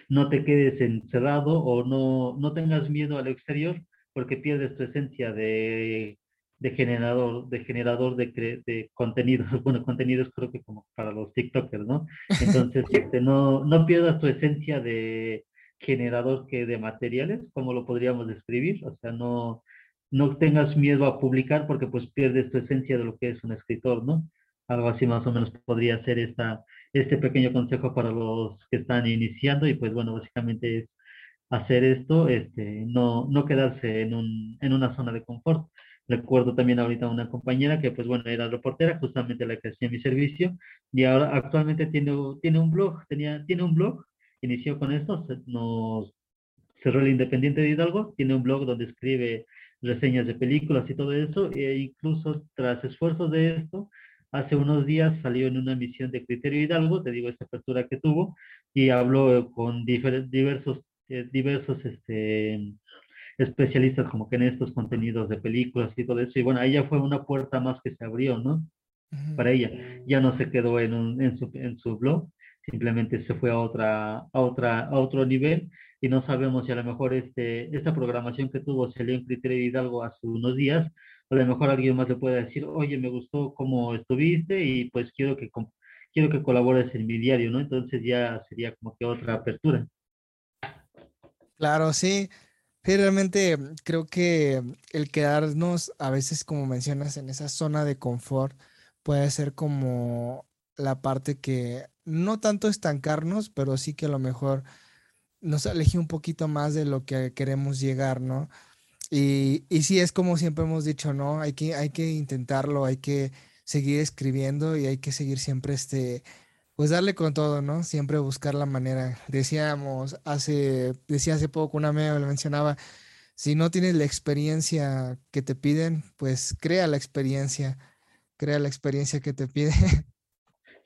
No te quedes encerrado o no, no tengas miedo al exterior, porque pierdes tu esencia de, de generador, de generador de, de contenidos. Bueno, contenidos creo que como para los TikTokers, ¿no? Entonces, este, no, no pierdas tu esencia de generador que de materiales, como lo podríamos describir, o sea, no, no tengas miedo a publicar porque pues pierdes tu esencia de lo que es un escritor, ¿no? Algo así más o menos podría ser esta, este pequeño consejo para los que están iniciando y pues bueno, básicamente es hacer esto, este, no, no quedarse en, un, en una zona de confort. Recuerdo también ahorita una compañera que pues bueno, era reportera, justamente la que hacía mi servicio y ahora actualmente tiene, tiene un blog, tenía, tiene un blog, inició con esto, nos cerró el Independiente de Hidalgo, tiene un blog donde escribe reseñas de películas y todo eso, e incluso tras esfuerzos de esto, hace unos días salió en una misión de Criterio Hidalgo, te digo, esta apertura que tuvo, y habló con diversos, eh, diversos este, especialistas como que en estos contenidos de películas y todo eso, y bueno, ahí ya fue una puerta más que se abrió, ¿no? Para ella, ya no se quedó en, un, en, su, en su blog, simplemente se fue a otra, a otra, a otro nivel y no sabemos si a lo mejor este, esta programación que tuvo salió en Criterio Hidalgo hace unos días, a lo mejor alguien más le puede decir, oye, me gustó cómo estuviste y pues quiero que, quiero que colabores en mi diario, ¿no? Entonces ya sería como que otra apertura. Claro, sí. Sí, realmente creo que el quedarnos a veces, como mencionas, en esa zona de confort puede ser como la parte que no tanto estancarnos, pero sí que a lo mejor nos aleje un poquito más de lo que queremos llegar, ¿no? Y, y sí, es como siempre hemos dicho, ¿no? Hay que, hay que intentarlo, hay que seguir escribiendo y hay que seguir siempre, este, pues darle con todo, ¿no? Siempre buscar la manera. Decíamos hace, decía hace poco una amiga me mencionaba, si no tienes la experiencia que te piden, pues crea la experiencia, crea la experiencia que te piden.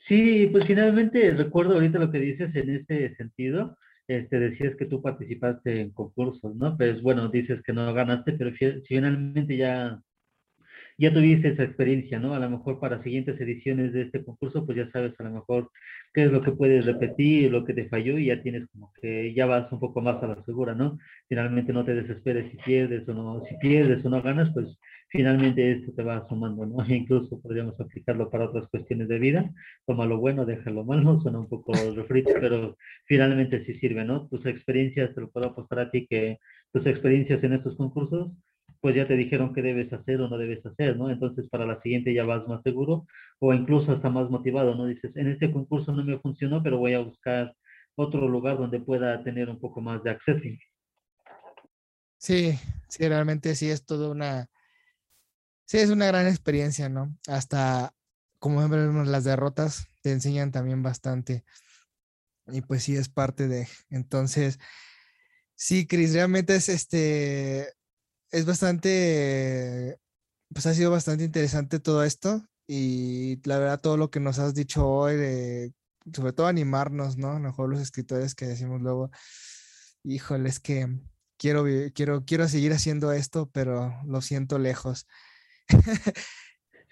Sí, pues finalmente recuerdo ahorita lo que dices en este sentido este, decías que tú participaste en concursos, ¿no? Pues bueno, dices que no ganaste, pero finalmente ya, ya tuviste esa experiencia, ¿no? A lo mejor para siguientes ediciones de este concurso, pues ya sabes a lo mejor qué es lo que puedes repetir, lo que te falló y ya tienes como que ya vas un poco más a la segura, ¿no? Finalmente no te desesperes si pierdes o no, si pierdes o no ganas, pues finalmente esto te va sumando, ¿no? Incluso podríamos aplicarlo para otras cuestiones de vida, toma lo bueno, deja lo malo, suena un poco refrito, pero finalmente sí sirve, ¿no? Tus experiencias, te lo puedo apostar a ti que tus experiencias en estos concursos, pues ya te dijeron qué debes hacer o no debes hacer, ¿no? Entonces para la siguiente ya vas más seguro o incluso hasta más motivado, ¿no? Dices, en este concurso no me funcionó, pero voy a buscar otro lugar donde pueda tener un poco más de acceso. Sí, sí, realmente sí es todo una, Sí, es una gran experiencia, ¿no? Hasta, como vemos, las derrotas te enseñan también bastante. Y pues sí, es parte de. Entonces, sí, Cris, realmente es este. Es bastante. Pues ha sido bastante interesante todo esto. Y la verdad, todo lo que nos has dicho hoy, sobre todo animarnos, ¿no? mejor los escritores que decimos luego, híjole, es que quiero, quiero, quiero seguir haciendo esto, pero lo siento lejos.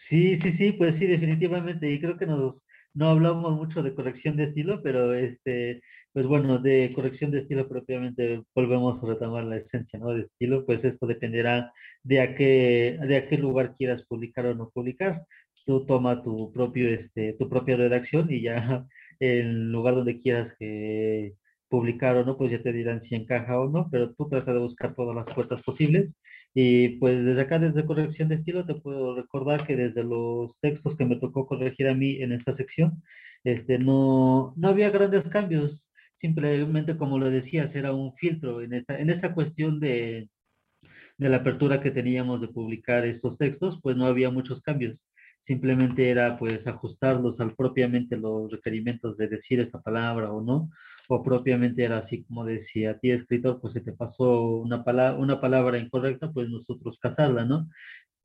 Sí, sí, sí, pues sí, definitivamente. Y creo que nos, no hablamos mucho de corrección de estilo, pero este, pues bueno, de corrección de estilo propiamente volvemos a retomar la esencia, ¿no? De estilo, pues esto dependerá de a qué, de a qué lugar quieras publicar o no publicar. Tú toma tu propio, este, tu propia redacción y ya el lugar donde quieras que publicar o no, pues ya te dirán si encaja o no, pero tú trata de buscar todas las puertas posibles. Y pues desde acá, desde corrección de estilo, te puedo recordar que desde los textos que me tocó corregir a mí en esta sección, este, no, no había grandes cambios, simplemente como lo decías, era un filtro en esta, en esta cuestión de, de la apertura que teníamos de publicar estos textos, pues no había muchos cambios. Simplemente era pues ajustarlos al propiamente los requerimientos de decir esa palabra o no, o propiamente era así como decía, a ti escritor, pues se te pasó una, palabra, una palabra incorrecta, pues nosotros casarla, ¿no?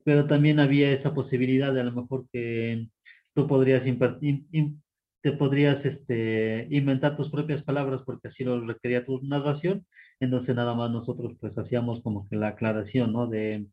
Pero también había esa posibilidad de a lo mejor que tú podrías te podrías este, inventar tus propias palabras porque así lo requería tu narración, entonces nada más nosotros pues hacíamos como que la aclaración, ¿no? De,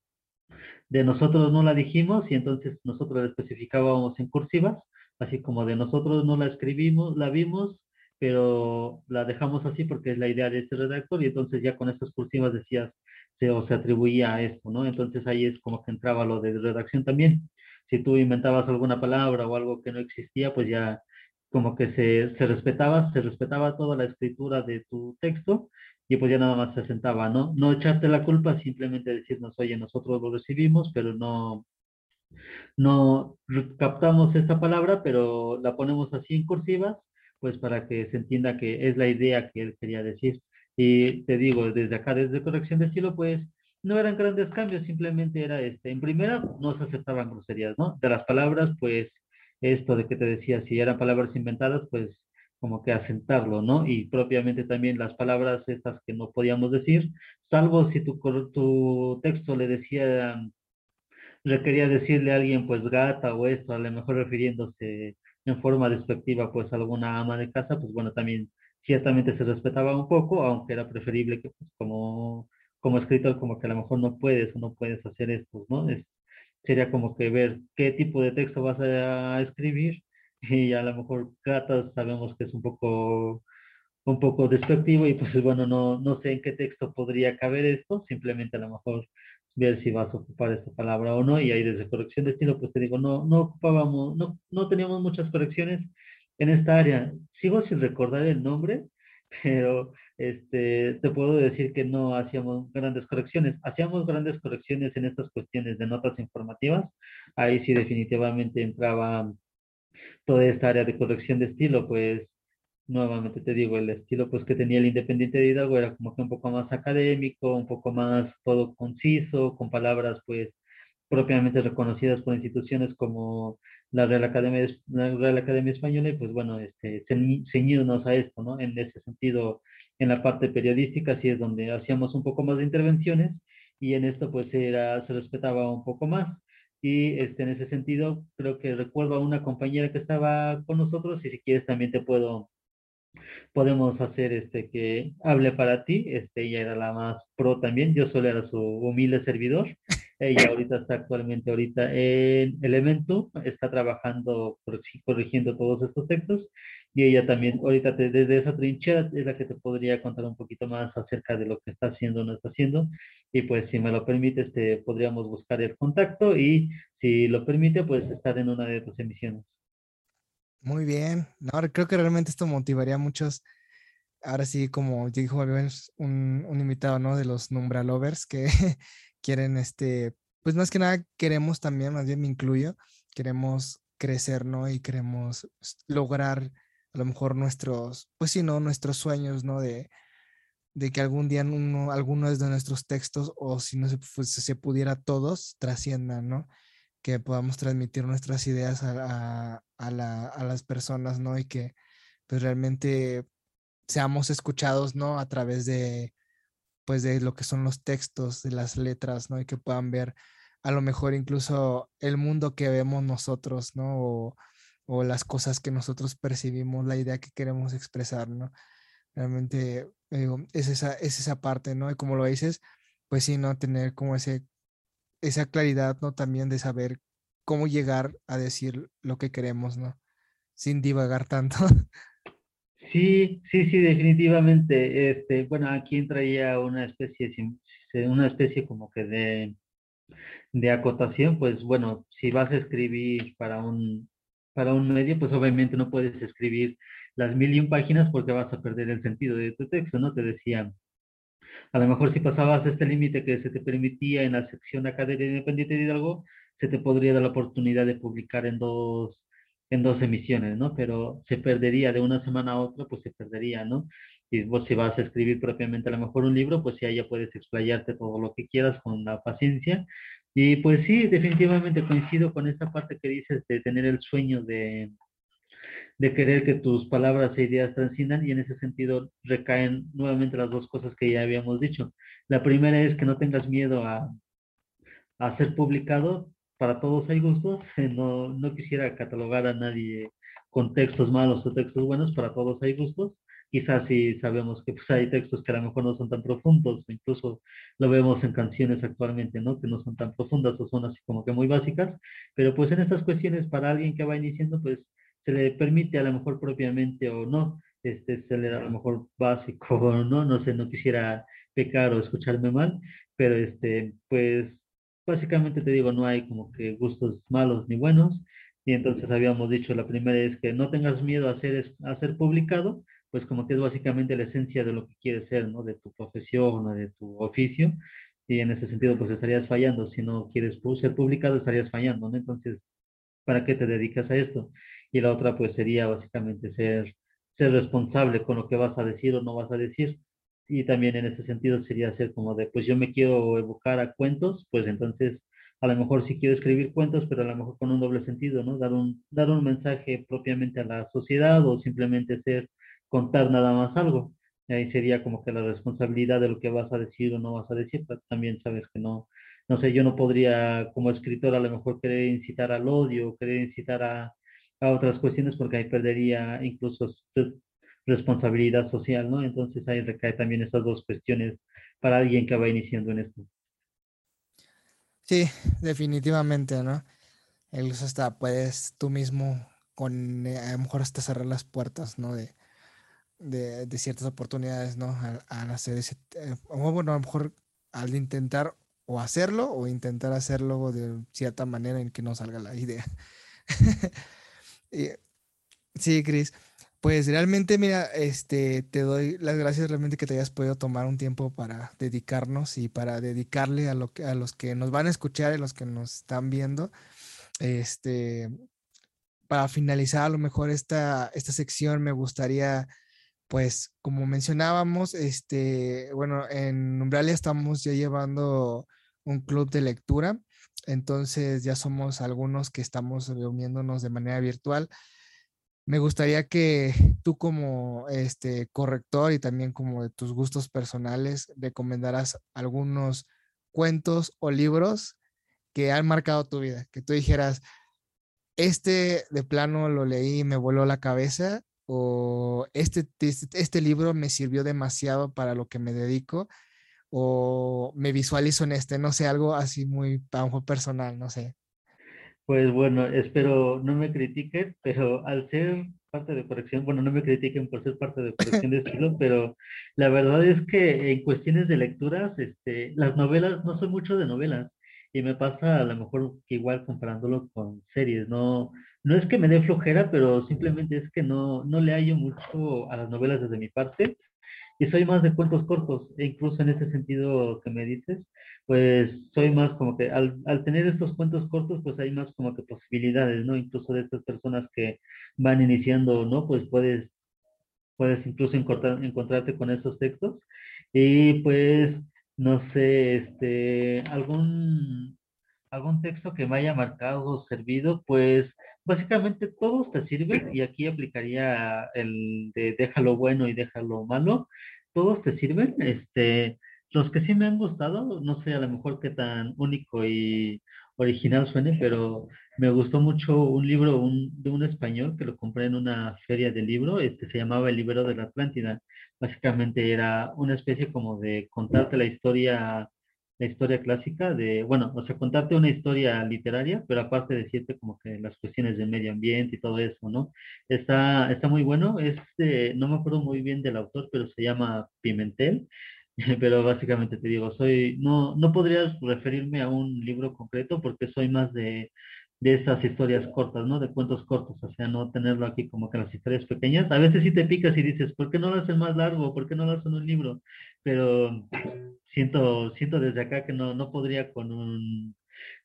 de nosotros no la dijimos y entonces nosotros la especificábamos en cursivas, así como de nosotros no la escribimos, la vimos, pero la dejamos así porque es la idea de este redactor y entonces ya con estas cursivas decías se, o se atribuía a esto, ¿no? Entonces ahí es como que entraba lo de redacción también. Si tú inventabas alguna palabra o algo que no existía, pues ya como que se, se respetaba, se respetaba toda la escritura de tu texto y pues ya nada más se sentaba, ¿no? No echarte la culpa, simplemente decirnos, oye, nosotros lo recibimos, pero no, no captamos esta palabra, pero la ponemos así en cursivas, pues para que se entienda que es la idea que él quería decir. Y te digo, desde acá, desde corrección de estilo, pues no eran grandes cambios, simplemente era este, en primera no se aceptaban groserías, ¿no? De las palabras, pues esto de que te decía, si eran palabras inventadas, pues como que asentarlo, ¿no? Y propiamente también las palabras estas que no podíamos decir, salvo si tu, tu texto le decía, le quería decirle a alguien pues gata o esto, a lo mejor refiriéndose en forma despectiva pues alguna ama de casa, pues bueno, también ciertamente se respetaba un poco, aunque era preferible que pues, como, como escritor como que a lo mejor no puedes o no puedes hacer esto, ¿no? Es, sería como que ver qué tipo de texto vas a escribir y a lo mejor gatas sabemos que es un poco un poco despectivo y pues bueno, no, no sé en qué texto podría caber esto, simplemente a lo mejor ver si vas a ocupar esta palabra o no, y ahí desde corrección de estilo, pues te digo, no, no ocupábamos, no, no teníamos muchas correcciones en esta área. Sigo sin recordar el nombre, pero este, te puedo decir que no hacíamos grandes correcciones. Hacíamos grandes correcciones en estas cuestiones de notas informativas. Ahí sí definitivamente entraba toda esta área de corrección de estilo, pues nuevamente te digo, el estilo pues que tenía el Independiente de Hidalgo era como que un poco más académico, un poco más todo conciso, con palabras pues propiamente reconocidas por instituciones como la Real Academia, la Real Academia Española y pues bueno, este, ceñirnos a esto, ¿no? En ese sentido, en la parte periodística sí es donde hacíamos un poco más de intervenciones y en esto pues era, se respetaba un poco más. Y este, en ese sentido, creo que recuerdo a una compañera que estaba con nosotros y si quieres también te puedo, podemos hacer este, que hable para ti. Este, ella era la más pro también, yo solo era su humilde servidor. Ella ahorita está actualmente ahorita en Elemento, está trabajando, corrigiendo todos estos textos y ella también ahorita desde esa trinchera es la que te podría contar un poquito más acerca de lo que está haciendo o no está haciendo y pues si me lo permites te podríamos buscar el contacto y si lo permite pues estar en una de tus emisiones. Muy bien, ahora creo que realmente esto motivaría a muchos, ahora sí como dijo un, un invitado, ¿no? De los Numbra Lovers que quieren este, pues más que nada queremos también, más bien me incluyo, queremos crecer, ¿no? Y queremos lograr a lo mejor nuestros, pues sí, ¿no? Nuestros sueños, ¿no? De, de que algún día uno, algunos de nuestros textos, o si no se, pues, se pudiera todos, trasciendan, ¿no? Que podamos transmitir nuestras ideas a, la, a, las personas, ¿no? Y que pues realmente seamos escuchados, ¿no? A través de, pues de lo que son los textos, de las letras, ¿no? Y que puedan ver a lo mejor incluso el mundo que vemos nosotros, ¿no? O, las cosas que nosotros percibimos, la idea que queremos expresar, ¿no? Realmente es, esa, es esa parte, ¿no? Y como lo dices, pues sí, ¿no? Tener como ese, esa claridad, ¿no? También de saber cómo llegar a decir lo que queremos, ¿no? Sin divagar tanto. Sí, sí, sí, definitivamente. Este, bueno, aquí traía una especie, una especie como que de, de acotación, pues bueno, si vas a escribir para un, para un medio, pues obviamente no puedes escribir las mil y un páginas porque vas a perder el sentido de tu texto, ¿no? Te decían, a lo mejor si pasabas este límite que se te permitía en la sección académica independiente de Hidalgo, se te podría dar la oportunidad de publicar en dos, en dos emisiones, ¿no? Pero se perdería de una semana a otra, pues se perdería, ¿no? Y vos si vas a escribir propiamente a lo mejor un libro, pues ya, ya puedes explayarte todo lo que quieras con la paciencia. Y pues sí, definitivamente coincido con esta parte que dices de tener el sueño de, de querer que tus palabras e ideas transinan y en ese sentido recaen nuevamente las dos cosas que ya habíamos dicho. La primera es que no tengas miedo a, a ser publicado. Para todos hay gustos. No, no quisiera catalogar a nadie con textos malos o textos buenos. Para todos hay gustos. Quizás si sabemos que pues, hay textos que a lo mejor no son tan profundos, incluso lo vemos en canciones actualmente, ¿no? Que no son tan profundas o son así como que muy básicas, pero pues en estas cuestiones para alguien que va iniciando, pues se le permite a lo mejor propiamente o no, este, se le da a lo mejor básico o no, no sé, no quisiera pecar o escucharme mal, pero este, pues básicamente te digo, no hay como que gustos malos ni buenos, y entonces habíamos dicho, la primera es que no tengas miedo a ser, a ser publicado, pues como que es básicamente la esencia de lo que quieres ser, ¿no? De tu profesión o de tu oficio, y en ese sentido pues estarías fallando, si no quieres ser publicado estarías fallando, ¿no? Entonces, ¿para qué te dedicas a esto? y la otra pues sería básicamente ser, ser responsable con lo que vas a decir o no vas a decir. Y también en ese sentido sería ser como de, pues yo me quiero evocar a cuentos, pues entonces a lo mejor sí quiero escribir cuentos, pero a lo mejor con un doble sentido, ¿no? Dar un, dar un mensaje propiamente a la sociedad o simplemente ser, contar nada más algo. Y ahí sería como que la responsabilidad de lo que vas a decir o no vas a decir, pero también sabes que no, no sé, yo no podría como escritor a lo mejor querer incitar al odio, querer incitar a, a otras cuestiones porque ahí perdería incluso responsabilidad social, ¿no? Entonces ahí recae también esas dos cuestiones para alguien que va iniciando en esto. Sí, definitivamente, ¿no? Incluso hasta puedes tú mismo con, eh, a lo mejor hasta cerrar las puertas, ¿no? De, de, ciertas oportunidades, ¿no? Al, hacer ese, eh, o bueno, a lo mejor al intentar o hacerlo o intentar hacerlo de cierta manera en que no salga la idea. Sí, Cris. Pues realmente, mira, este, te doy las gracias realmente que te hayas podido tomar un tiempo para dedicarnos y para dedicarle a, lo que, a los que nos van a escuchar y los que nos están viendo. Este, para finalizar a lo mejor esta, esta sección, me gustaría, pues, como mencionábamos, este, bueno, en Umbralia estamos ya llevando un club de lectura entonces ya somos algunos que estamos reuniéndonos de manera virtual. Me gustaría que tú como este corrector y también como de tus gustos personales recomendaras algunos cuentos o libros que han marcado tu vida, que tú dijeras, este de plano lo leí y me voló la cabeza o este, este, este libro me sirvió demasiado para lo que me dedico o me visualizo en este, no sé, algo así muy personal, no sé. Pues bueno, espero no me critiquen, pero al ser parte de corrección, bueno, no me critiquen por ser parte de corrección de estilo, pero la verdad es que en cuestiones de lecturas, este, las novelas, no soy mucho de novelas, y me pasa a lo mejor que igual comparándolo con series, no, no es que me dé flojera, pero simplemente es que no, no le hallo mucho a las novelas desde mi parte, y soy más de cuentos cortos, e incluso en ese sentido que me dices, pues soy más como que al, al, tener estos cuentos cortos, pues hay más como que posibilidades, ¿no? Incluso de estas personas que van iniciando, ¿no? Pues puedes, puedes incluso encontrar, encontrarte con esos textos y pues, no sé, este, algún, algún texto que me haya marcado o servido, pues básicamente todos te sirven y aquí aplicaría el de déjalo bueno y déjalo malo. Todos te sirven. Este, los que sí me han gustado, no sé a lo mejor qué tan único y original suene, pero me gustó mucho un libro de un español que lo compré en una feria de libro, este se llamaba El libro de la Atlántida. Básicamente era una especie como de contarte la historia la historia clásica de, bueno, o sea, contarte una historia literaria, pero aparte decirte como que las cuestiones de medio ambiente y todo eso, ¿no? Está, está muy bueno, es, no me acuerdo muy bien del autor, pero se llama Pimentel, pero básicamente te digo, soy, no, no podrías referirme a un libro concreto porque soy más de, de esas historias cortas, ¿no? De cuentos cortos, o sea, no tenerlo aquí como que las historias pequeñas. A veces sí te picas y dices, ¿por qué no lo hacen más largo? ¿Por qué no lo hacen un libro? Pero siento, siento desde acá que no, no podría con un,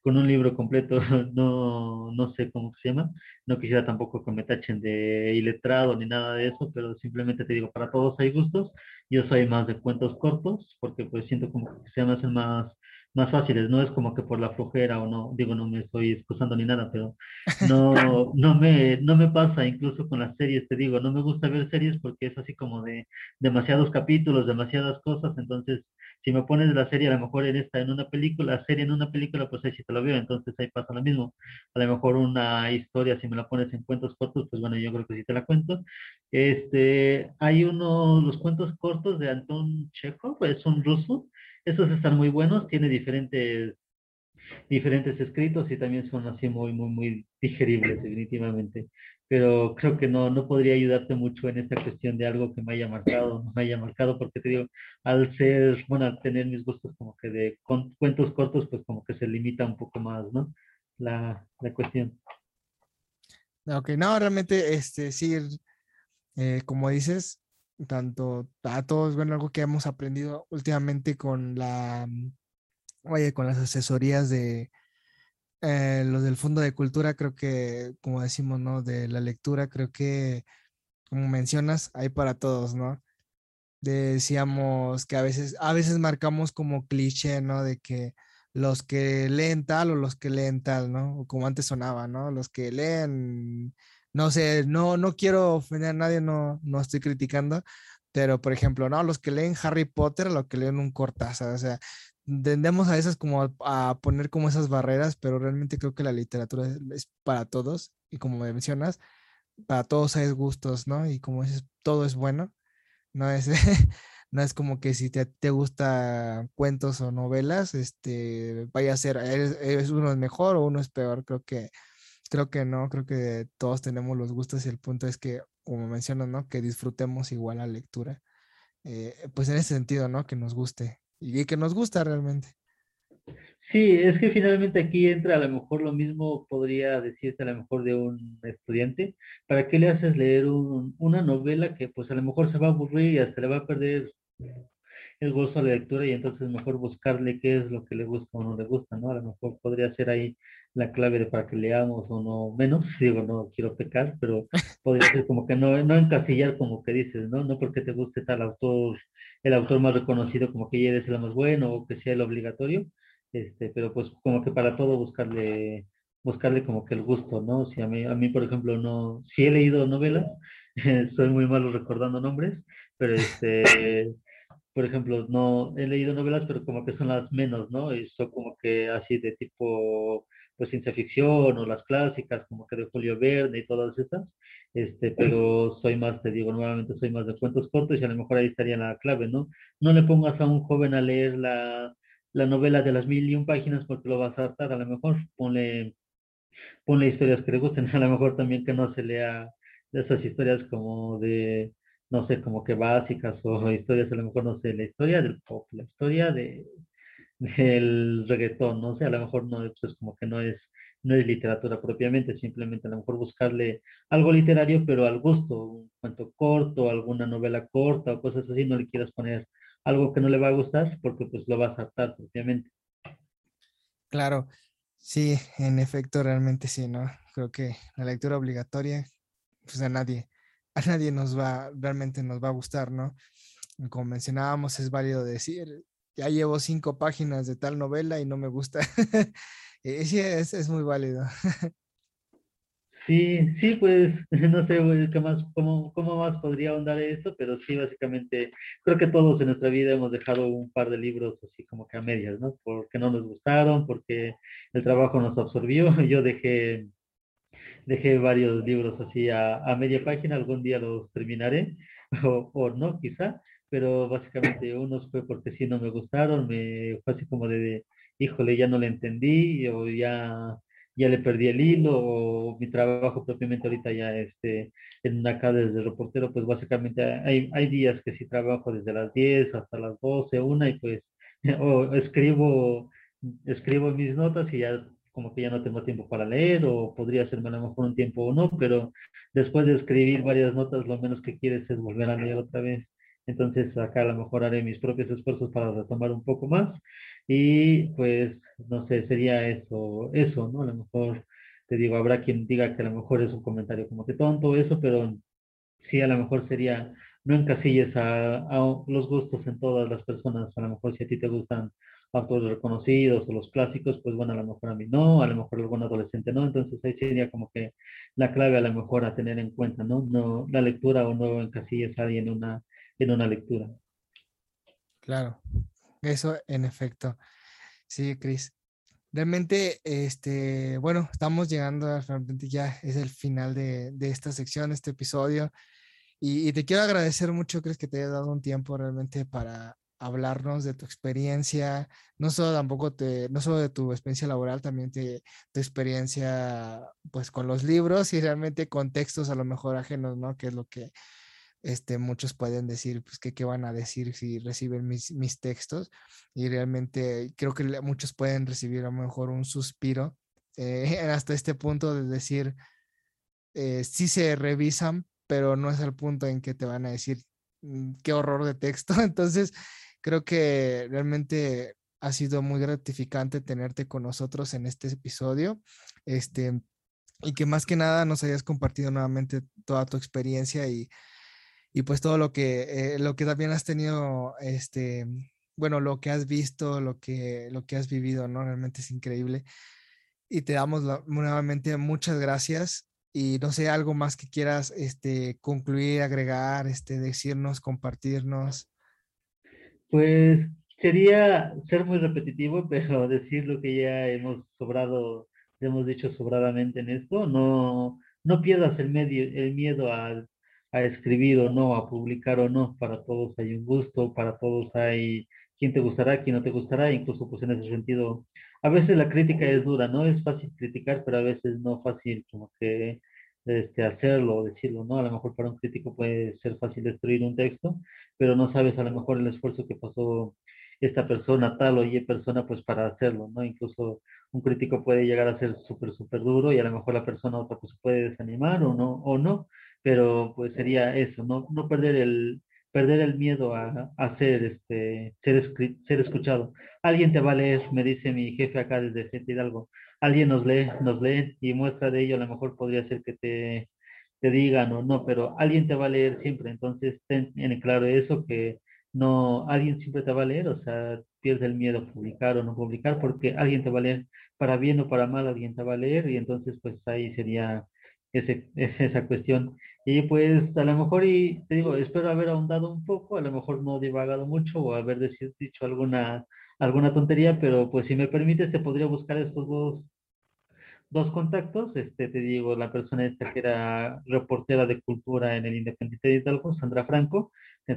con un libro completo, no, no sé cómo se llama, no quisiera tampoco que me tachen de iletrado ni nada de eso, pero simplemente te digo, para todos hay gustos, yo soy más de cuentos cortos, porque pues siento como que se me hacen más, más fáciles, no es como que por la flojera o no, digo, no me estoy excusando ni nada, pero no, no, me, no me pasa incluso con las series, te digo, no me gusta ver series porque es así como de demasiados capítulos, demasiadas cosas, entonces si me pones la serie a lo mejor en esta, en una película, serie en una película, pues ahí sí te lo veo, entonces ahí pasa lo mismo. A lo mejor una historia, si me la pones en cuentos cortos, pues bueno, yo creo que sí te la cuento. Este, hay uno, los cuentos cortos de Anton Chekhov, es un ruso, esos están muy buenos, tiene diferentes diferentes escritos y también son así muy, muy, muy digeribles, definitivamente pero creo que no, no podría ayudarte mucho en esta cuestión de algo que me haya marcado, no me haya marcado, porque te digo, al ser, bueno, al tener mis gustos como que de cuentos cortos, pues como que se limita un poco más, ¿no? La, la cuestión. Ok, no, realmente, este, sí, eh, como dices, tanto a todos, bueno, algo que hemos aprendido últimamente con la, oye, con las asesorías de, eh, los del Fondo de Cultura, creo que, como decimos, ¿no? De la lectura, creo que, como mencionas, hay para todos, ¿no? Decíamos que a veces, a veces marcamos como cliché, ¿no? De que los que leen tal o los que leen tal, ¿no? O como antes sonaba, ¿no? Los que leen, no sé, no, no quiero ofender a nadie, no, no estoy criticando, pero por ejemplo, ¿no? Los que leen Harry Potter, los que leen un Cortázar, o sea, tendemos a veces como a, poner como esas barreras, pero realmente creo que la literatura es, para todos y como mencionas, para todos hay gustos, ¿no? Y como dices, todo es bueno, no es, no es como que si te, te gusta cuentos o novelas, este, vaya a ser, es, uno es mejor o uno es peor, creo que, creo que no, creo que todos tenemos los gustos y el punto es que, como mencionas, ¿no? Que disfrutemos igual la lectura. Eh, pues en ese sentido, ¿no? Que nos guste y que nos gusta realmente. Sí, es que finalmente aquí entra a lo mejor lo mismo, podría decirse a lo mejor de un estudiante. ¿Para qué le haces leer una novela que pues a lo mejor se va a aburrir y hasta le va a perder el gozo a la lectura y entonces mejor buscarle qué es lo que le gusta o no le gusta, ¿no? A lo mejor podría ser ahí la clave de para que leamos o no menos, digo, no quiero pecar, pero podría ser como que no, no encasillar como que dices, ¿no? No porque te guste tal autor, el autor más reconocido como que ya eres el más bueno o que sea el obligatorio, este, pero pues como que para todo buscarle buscarle como que el gusto, ¿no? Si a mí, a mí por ejemplo, no, si he leído novelas, soy muy malo recordando nombres, pero este, por ejemplo, no he leído novelas, pero como que son las menos, ¿no? Y son como que así de tipo pues ciencia ficción o las clásicas como que de Julio Verne y todas esas, este, pero soy más, te digo nuevamente, soy más de cuentos cortos y a lo mejor ahí estaría la clave, ¿no? No le pongas a un joven a leer la, la novela de las mil y un páginas porque lo vas a hartar, a lo mejor ponle, ponle historias que le gusten, a lo mejor también que no se lea esas historias como de, no sé, como que básicas o historias, a lo mejor no sé, la historia del pop, la historia de el reggaetón, no sé, a lo mejor no, pues como que no es, no es literatura propiamente, simplemente a lo mejor buscarle algo literario, pero al gusto, un cuento corto, alguna novela corta o cosas así, no le quieras poner algo que no le va a gustar porque pues lo vas a hartar propiamente. Claro, sí, en efecto, realmente sí, ¿no? Creo que la lectura obligatoria, pues a nadie, a nadie nos va, realmente nos va a gustar, ¿no? Como mencionábamos, es válido decir, ya llevo cinco páginas de tal novela y no me gusta. Eh, sí, es, es, muy válido. Sí, sí, pues no sé ¿qué más, cómo, cómo más podría ahondar eso, pero sí, básicamente creo que todos en nuestra vida hemos dejado un par de libros así como que a medias, ¿no? Porque no nos gustaron, porque el trabajo nos absorbió. Yo dejé, dejé varios libros así a, a media página, algún día los terminaré, o, o no, quizá, pero básicamente unos fue porque sí no me gustaron, me fue así como de, híjole, ya no le entendí, o ya, ya le perdí el hilo, o mi trabajo propiamente ahorita ya este, en acá desde reportero, pues básicamente hay, hay días que sí trabajo desde las 10 hasta las 12, una, y pues o escribo, escribo mis notas y ya como que ya no tengo tiempo para leer o podría hacerme a lo mejor un tiempo o no, pero después de escribir varias notas, lo menos que quieres es volver a leer otra vez. Entonces acá a lo mejor haré mis propios esfuerzos para retomar un poco más y pues no sé, sería eso, eso, ¿no? A lo mejor te digo, habrá quien diga que a lo mejor es un comentario como que tonto eso, pero sí a lo mejor sería no encasilles a, a los gustos en todas las personas, a lo mejor si a ti te gustan autores reconocidos o los clásicos, pues bueno, a lo mejor a mí no, a lo mejor algún adolescente no, entonces ahí sería como que la clave a lo mejor a tener en cuenta, ¿no? no la lectura o no encasilles a alguien en una, en una lectura. Claro, eso en efecto. Sí, Cris. Realmente, este, bueno, estamos llegando a ya es el final de, de esta sección, este episodio. Y, y, te quiero agradecer mucho, Cris, que te haya dado un tiempo realmente para hablarnos de tu experiencia, no solo tampoco te, no solo de tu experiencia laboral, también de tu experiencia pues con los libros y realmente contextos a lo mejor ajenos, ¿no? Que es lo que este, muchos pueden decir, pues, ¿qué, qué van a decir si reciben mis, mis textos? Y realmente creo que muchos pueden recibir a lo mejor un suspiro eh, hasta este punto de decir, eh, sí se revisan, pero no es el punto en que te van a decir, mm, qué horror de texto. Entonces, Creo que realmente ha sido muy gratificante tenerte con nosotros en este episodio. Este, y que más que nada nos hayas compartido nuevamente toda tu experiencia y, y pues todo lo que, eh, lo que también has tenido, este, bueno, lo que has visto, lo que, lo que has vivido, ¿no? Realmente es increíble. Y te damos nuevamente muchas gracias y no sé, algo más que quieras este, concluir, agregar, este, decirnos, compartirnos. Pues quería ser muy repetitivo, pero decir lo que ya hemos sobrado, hemos dicho sobradamente en esto, no, no pierdas el, medio, el miedo a, a escribir o no, a publicar o no, para todos hay un gusto, para todos hay quien te gustará, quien no te gustará, incluso pues en ese sentido, a veces la crítica es dura, no es fácil criticar, pero a veces no fácil como que este, hacerlo o decirlo, ¿no? A lo mejor para un crítico puede ser fácil destruir un texto, pero no sabes a lo mejor el esfuerzo que pasó esta persona, tal o y persona, pues para hacerlo, ¿no? Incluso un crítico puede llegar a ser súper, súper duro y a lo mejor la persona otra pues puede desanimar o no, o no, pero pues sería eso, no, no perder el, perder el miedo a, a ser, este, ser, ser escuchado. Alguien te va a leer, me dice mi jefe acá desde Gente Hidalgo, alguien nos lee, nos lee y muestra de ello, a lo mejor podría ser que te, te digan o no, pero alguien te va a leer siempre, entonces ten en claro eso, que no, alguien siempre te va a leer, o sea, pierde el miedo a publicar o no publicar, porque alguien te va a leer, para bien o para mal, alguien te va a leer, y entonces pues ahí sería ese, esa cuestión. Y pues a lo mejor, y te digo, espero haber ahondado un poco, a lo mejor no divagado mucho o haber dicho alguna, alguna tontería, pero pues si me permite, se podría buscar estos dos dos contactos, este, te digo, la persona esta que era reportera de cultura en el Independiente de Hidalgo, Sandra Franco,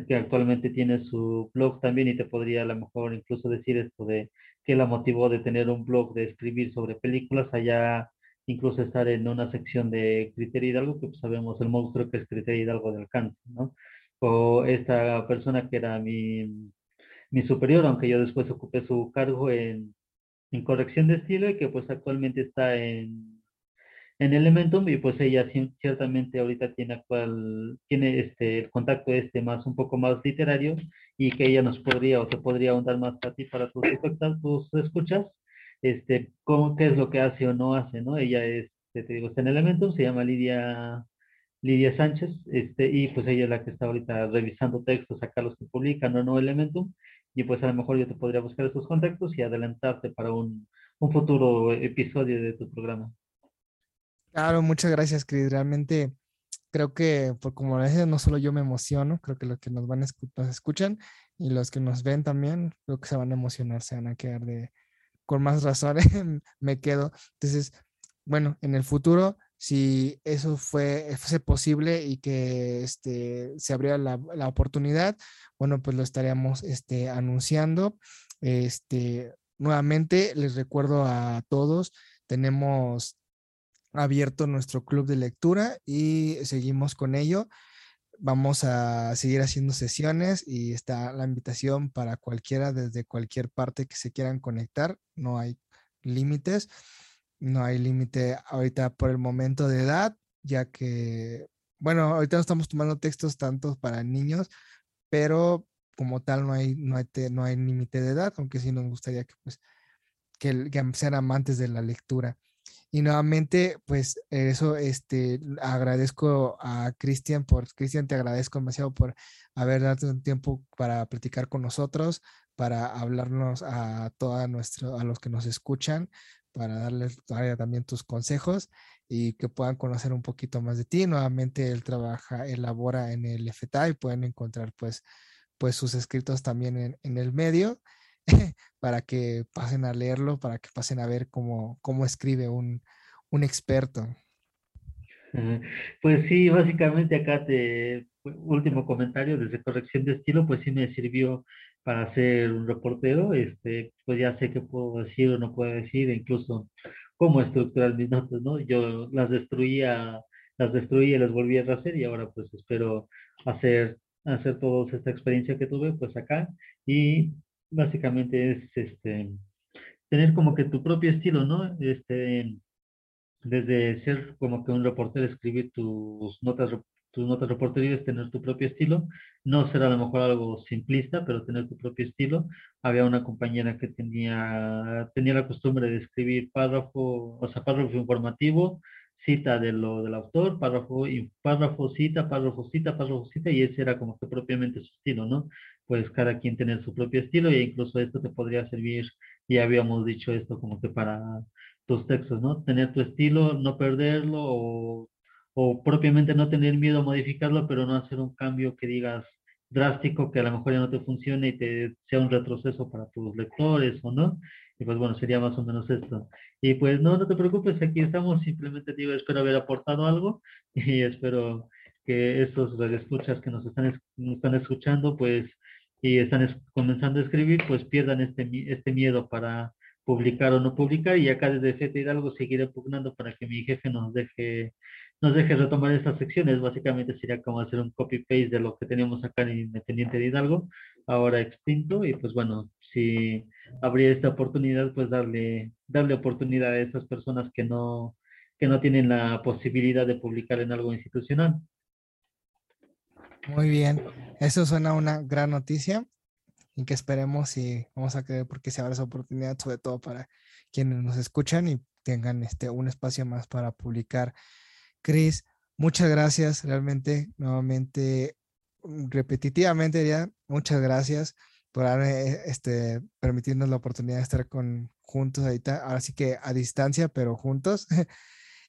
que actualmente tiene su blog también y te podría a lo mejor incluso decir esto de que la motivó de tener un blog de escribir sobre películas, allá incluso estar en una sección de Criterio Hidalgo, que pues sabemos el monstruo que es Criterio Hidalgo de alcance, ¿no? O esta persona que era mi, mi superior, aunque yo después ocupé su cargo en en corrección de estilo y que pues actualmente está en, en Elementum y pues ella ciertamente ahorita tiene actual, tiene este, el contacto este más, un poco más literario y que ella nos podría o te podría ahondar más a ti para tus, tus escuchas, este, cómo, qué es lo que hace o no hace, ¿no? Ella es, te digo, está en Elementum, se llama Lidia, Lidia Sánchez, este, y pues ella es la que está ahorita revisando textos acá los que publican o no Elementum, y pues a lo mejor yo te podría buscar esos contactos y adelantarte para un, un futuro episodio de tu programa. Claro, muchas gracias, Chris. Realmente creo que, por como dices, no solo yo me emociono, creo que los que nos van a nos escuchan y los que nos ven también, creo que se van a emocionar, se van a quedar de, con más razón, me quedo. Entonces, bueno, en el futuro, si eso fue, fuese posible y que este, se abriera la, la oportunidad, bueno, pues lo estaríamos este, anunciando. Este, nuevamente les recuerdo a todos, tenemos abierto nuestro club de lectura y seguimos con ello. Vamos a seguir haciendo sesiones y está la invitación para cualquiera desde cualquier parte que se quieran conectar, no hay límites. no hay límite ahorita por el momento de edad, ya que, bueno, ahorita no estamos tomando textos tantos para niños, pero como tal no hay, no hay, no hay límite de edad, aunque sí nos gustaría que, pues, que, que sean amantes de la lectura. Y nuevamente, pues eso, este, agradezco a Cristian por, Cristian, te agradezco demasiado por haber dado un tiempo para platicar con nosotros, para hablarnos a todos nuestros, a los que nos escuchan, para darles también tus consejos y que puedan conocer un poquito más de ti. Nuevamente él trabaja, elabora en el FTA y pueden encontrar pues, pues sus escritos también en el medio. para que pasen a leerlo, para que pasen a ver cómo, cómo escribe un, un experto. Pues sí, básicamente acá te, último comentario desde corrección de estilo, pues sí me sirvió para ser un reportero, este, pues ya sé qué puedo decir o no puedo decir, incluso cómo estructurar mis notas, ¿no? Yo las destruía, las destruía y las volví a hacer y ahora pues espero hacer, hacer toda esta experiencia que tuve pues acá y básicamente es este, tener como que tu propio estilo, ¿no? Este, desde ser como que un reportero, escribir tus notas, tus notas reporterías, tener tu propio estilo. No será a lo mejor algo simplista, pero tener tu propio estilo. Había una compañera que tenía, tenía la costumbre de escribir párrafo, o sea, párrafo informativo, cita de lo del autor, párrafo, párrafo, cita, párrafo, cita, párrafo, cita, y ese era como que propiamente su estilo, ¿no? Pues cada quien tener su propio estilo e incluso esto te podría servir, ya habíamos dicho esto como que para tus textos, ¿no? Tener tu estilo, no perderlo o, o propiamente no tener miedo a modificarlo, pero no hacer un cambio que digas drástico que a lo mejor ya no te funcione y te sea un retroceso para tus lectores o no. Y pues bueno, sería más o menos esto. Y pues no, no te preocupes, aquí estamos, simplemente digo, espero haber aportado algo y espero que estos escuchas que nos están, están escuchando, pues, y están comenzando a escribir, pues pierdan este, este miedo para publicar o no publicar y acá desde FETA Hidalgo seguiré pugnando para que mi jefe nos deje nos deje retomar estas secciones. Básicamente sería como hacer un copy-paste de lo que teníamos acá en Independiente de Hidalgo, ahora extinto, y pues bueno, si habría esta oportunidad, pues darle, darle oportunidad a esas personas que no, que no tienen la posibilidad de publicar en algo institucional. Muy bien, eso suena una gran noticia y que esperemos y vamos a creer porque se abra esa oportunidad, sobre todo para quienes nos escuchan y tengan este, un espacio más para publicar. Cris, muchas gracias, realmente, nuevamente, repetitivamente ya, muchas gracias por este, permitirnos la oportunidad de estar con, juntos ahorita, ahora sí que a distancia, pero juntos,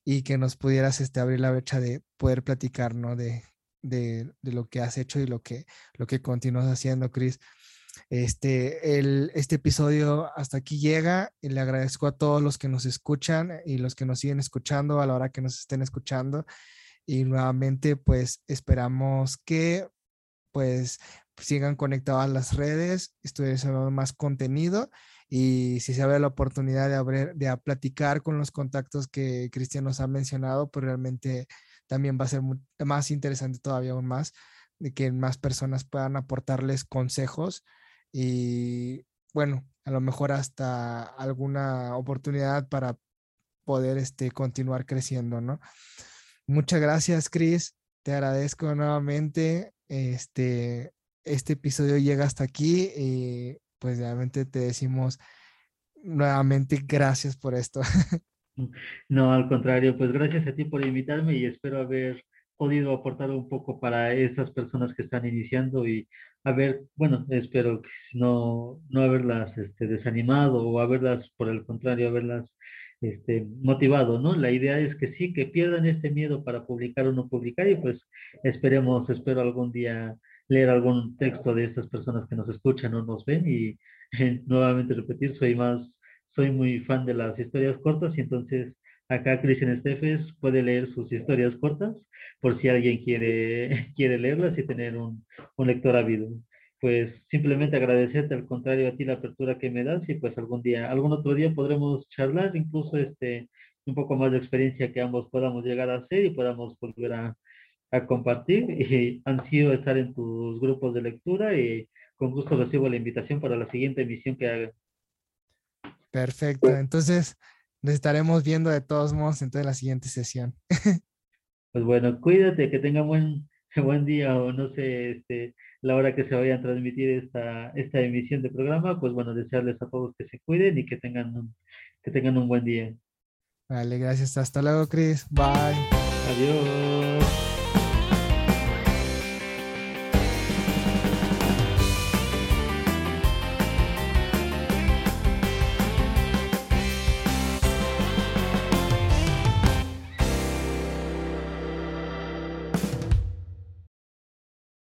y que nos pudieras este, abrir la brecha de poder platicar, ¿no? De, de, de, lo que has hecho y lo que, lo que continúas haciendo, Cris. Este, el, este episodio hasta aquí llega y le agradezco a todos los que nos escuchan y los que nos siguen escuchando a la hora que nos estén escuchando. Y nuevamente, pues esperamos que pues sigan conectados a las redes, estuviesen más contenido y si se abre la oportunidad de, abrir, de platicar con los contactos que Cristian nos ha mencionado, pues realmente también va a ser más interesante todavía aún más, de que más personas puedan aportarles consejos y bueno, a lo mejor hasta alguna oportunidad para poder este, continuar creciendo, ¿no? Muchas gracias, Chris. Te agradezco nuevamente. Este, este episodio llega hasta aquí y pues realmente te decimos nuevamente gracias por esto. No, al contrario, pues gracias a ti por invitarme y espero haber podido aportar un poco para esas personas que están iniciando y haber, bueno, espero no, no haberlas este, desanimado o haberlas, por el contrario, haberlas este, motivado, ¿no? La idea es que sí, que pierdan este miedo para publicar o no publicar y pues esperemos, espero algún día leer algún texto de estas personas que nos escuchan o nos ven y nuevamente repetir, soy más, soy muy fan de las historias cortas y entonces acá Cristian Steffes puede leer sus historias cortas por si alguien quiere, quiere leerlas y tener un, un lector ávido. Pues simplemente agradecerte al contrario a ti la apertura que me das y pues algún día, algún otro día podremos charlar, incluso este, un poco más de experiencia que ambos podamos llegar a hacer y podamos volver a, a compartir y han sido estar en tus grupos de lectura y con gusto recibo la invitación para la siguiente emisión que haga. Perfecto, entonces Nos estaremos viendo de todos modos en toda la siguiente sesión. Pues bueno, cuídate, que tengan buen, buen día o no sé, este, la hora que se vaya a transmitir esta, esta emisión de programa, pues bueno, desearles a todos que se cuiden y que tengan un, que tengan un buen día. Vale, gracias. Hasta luego, Chris. Bye. Adiós.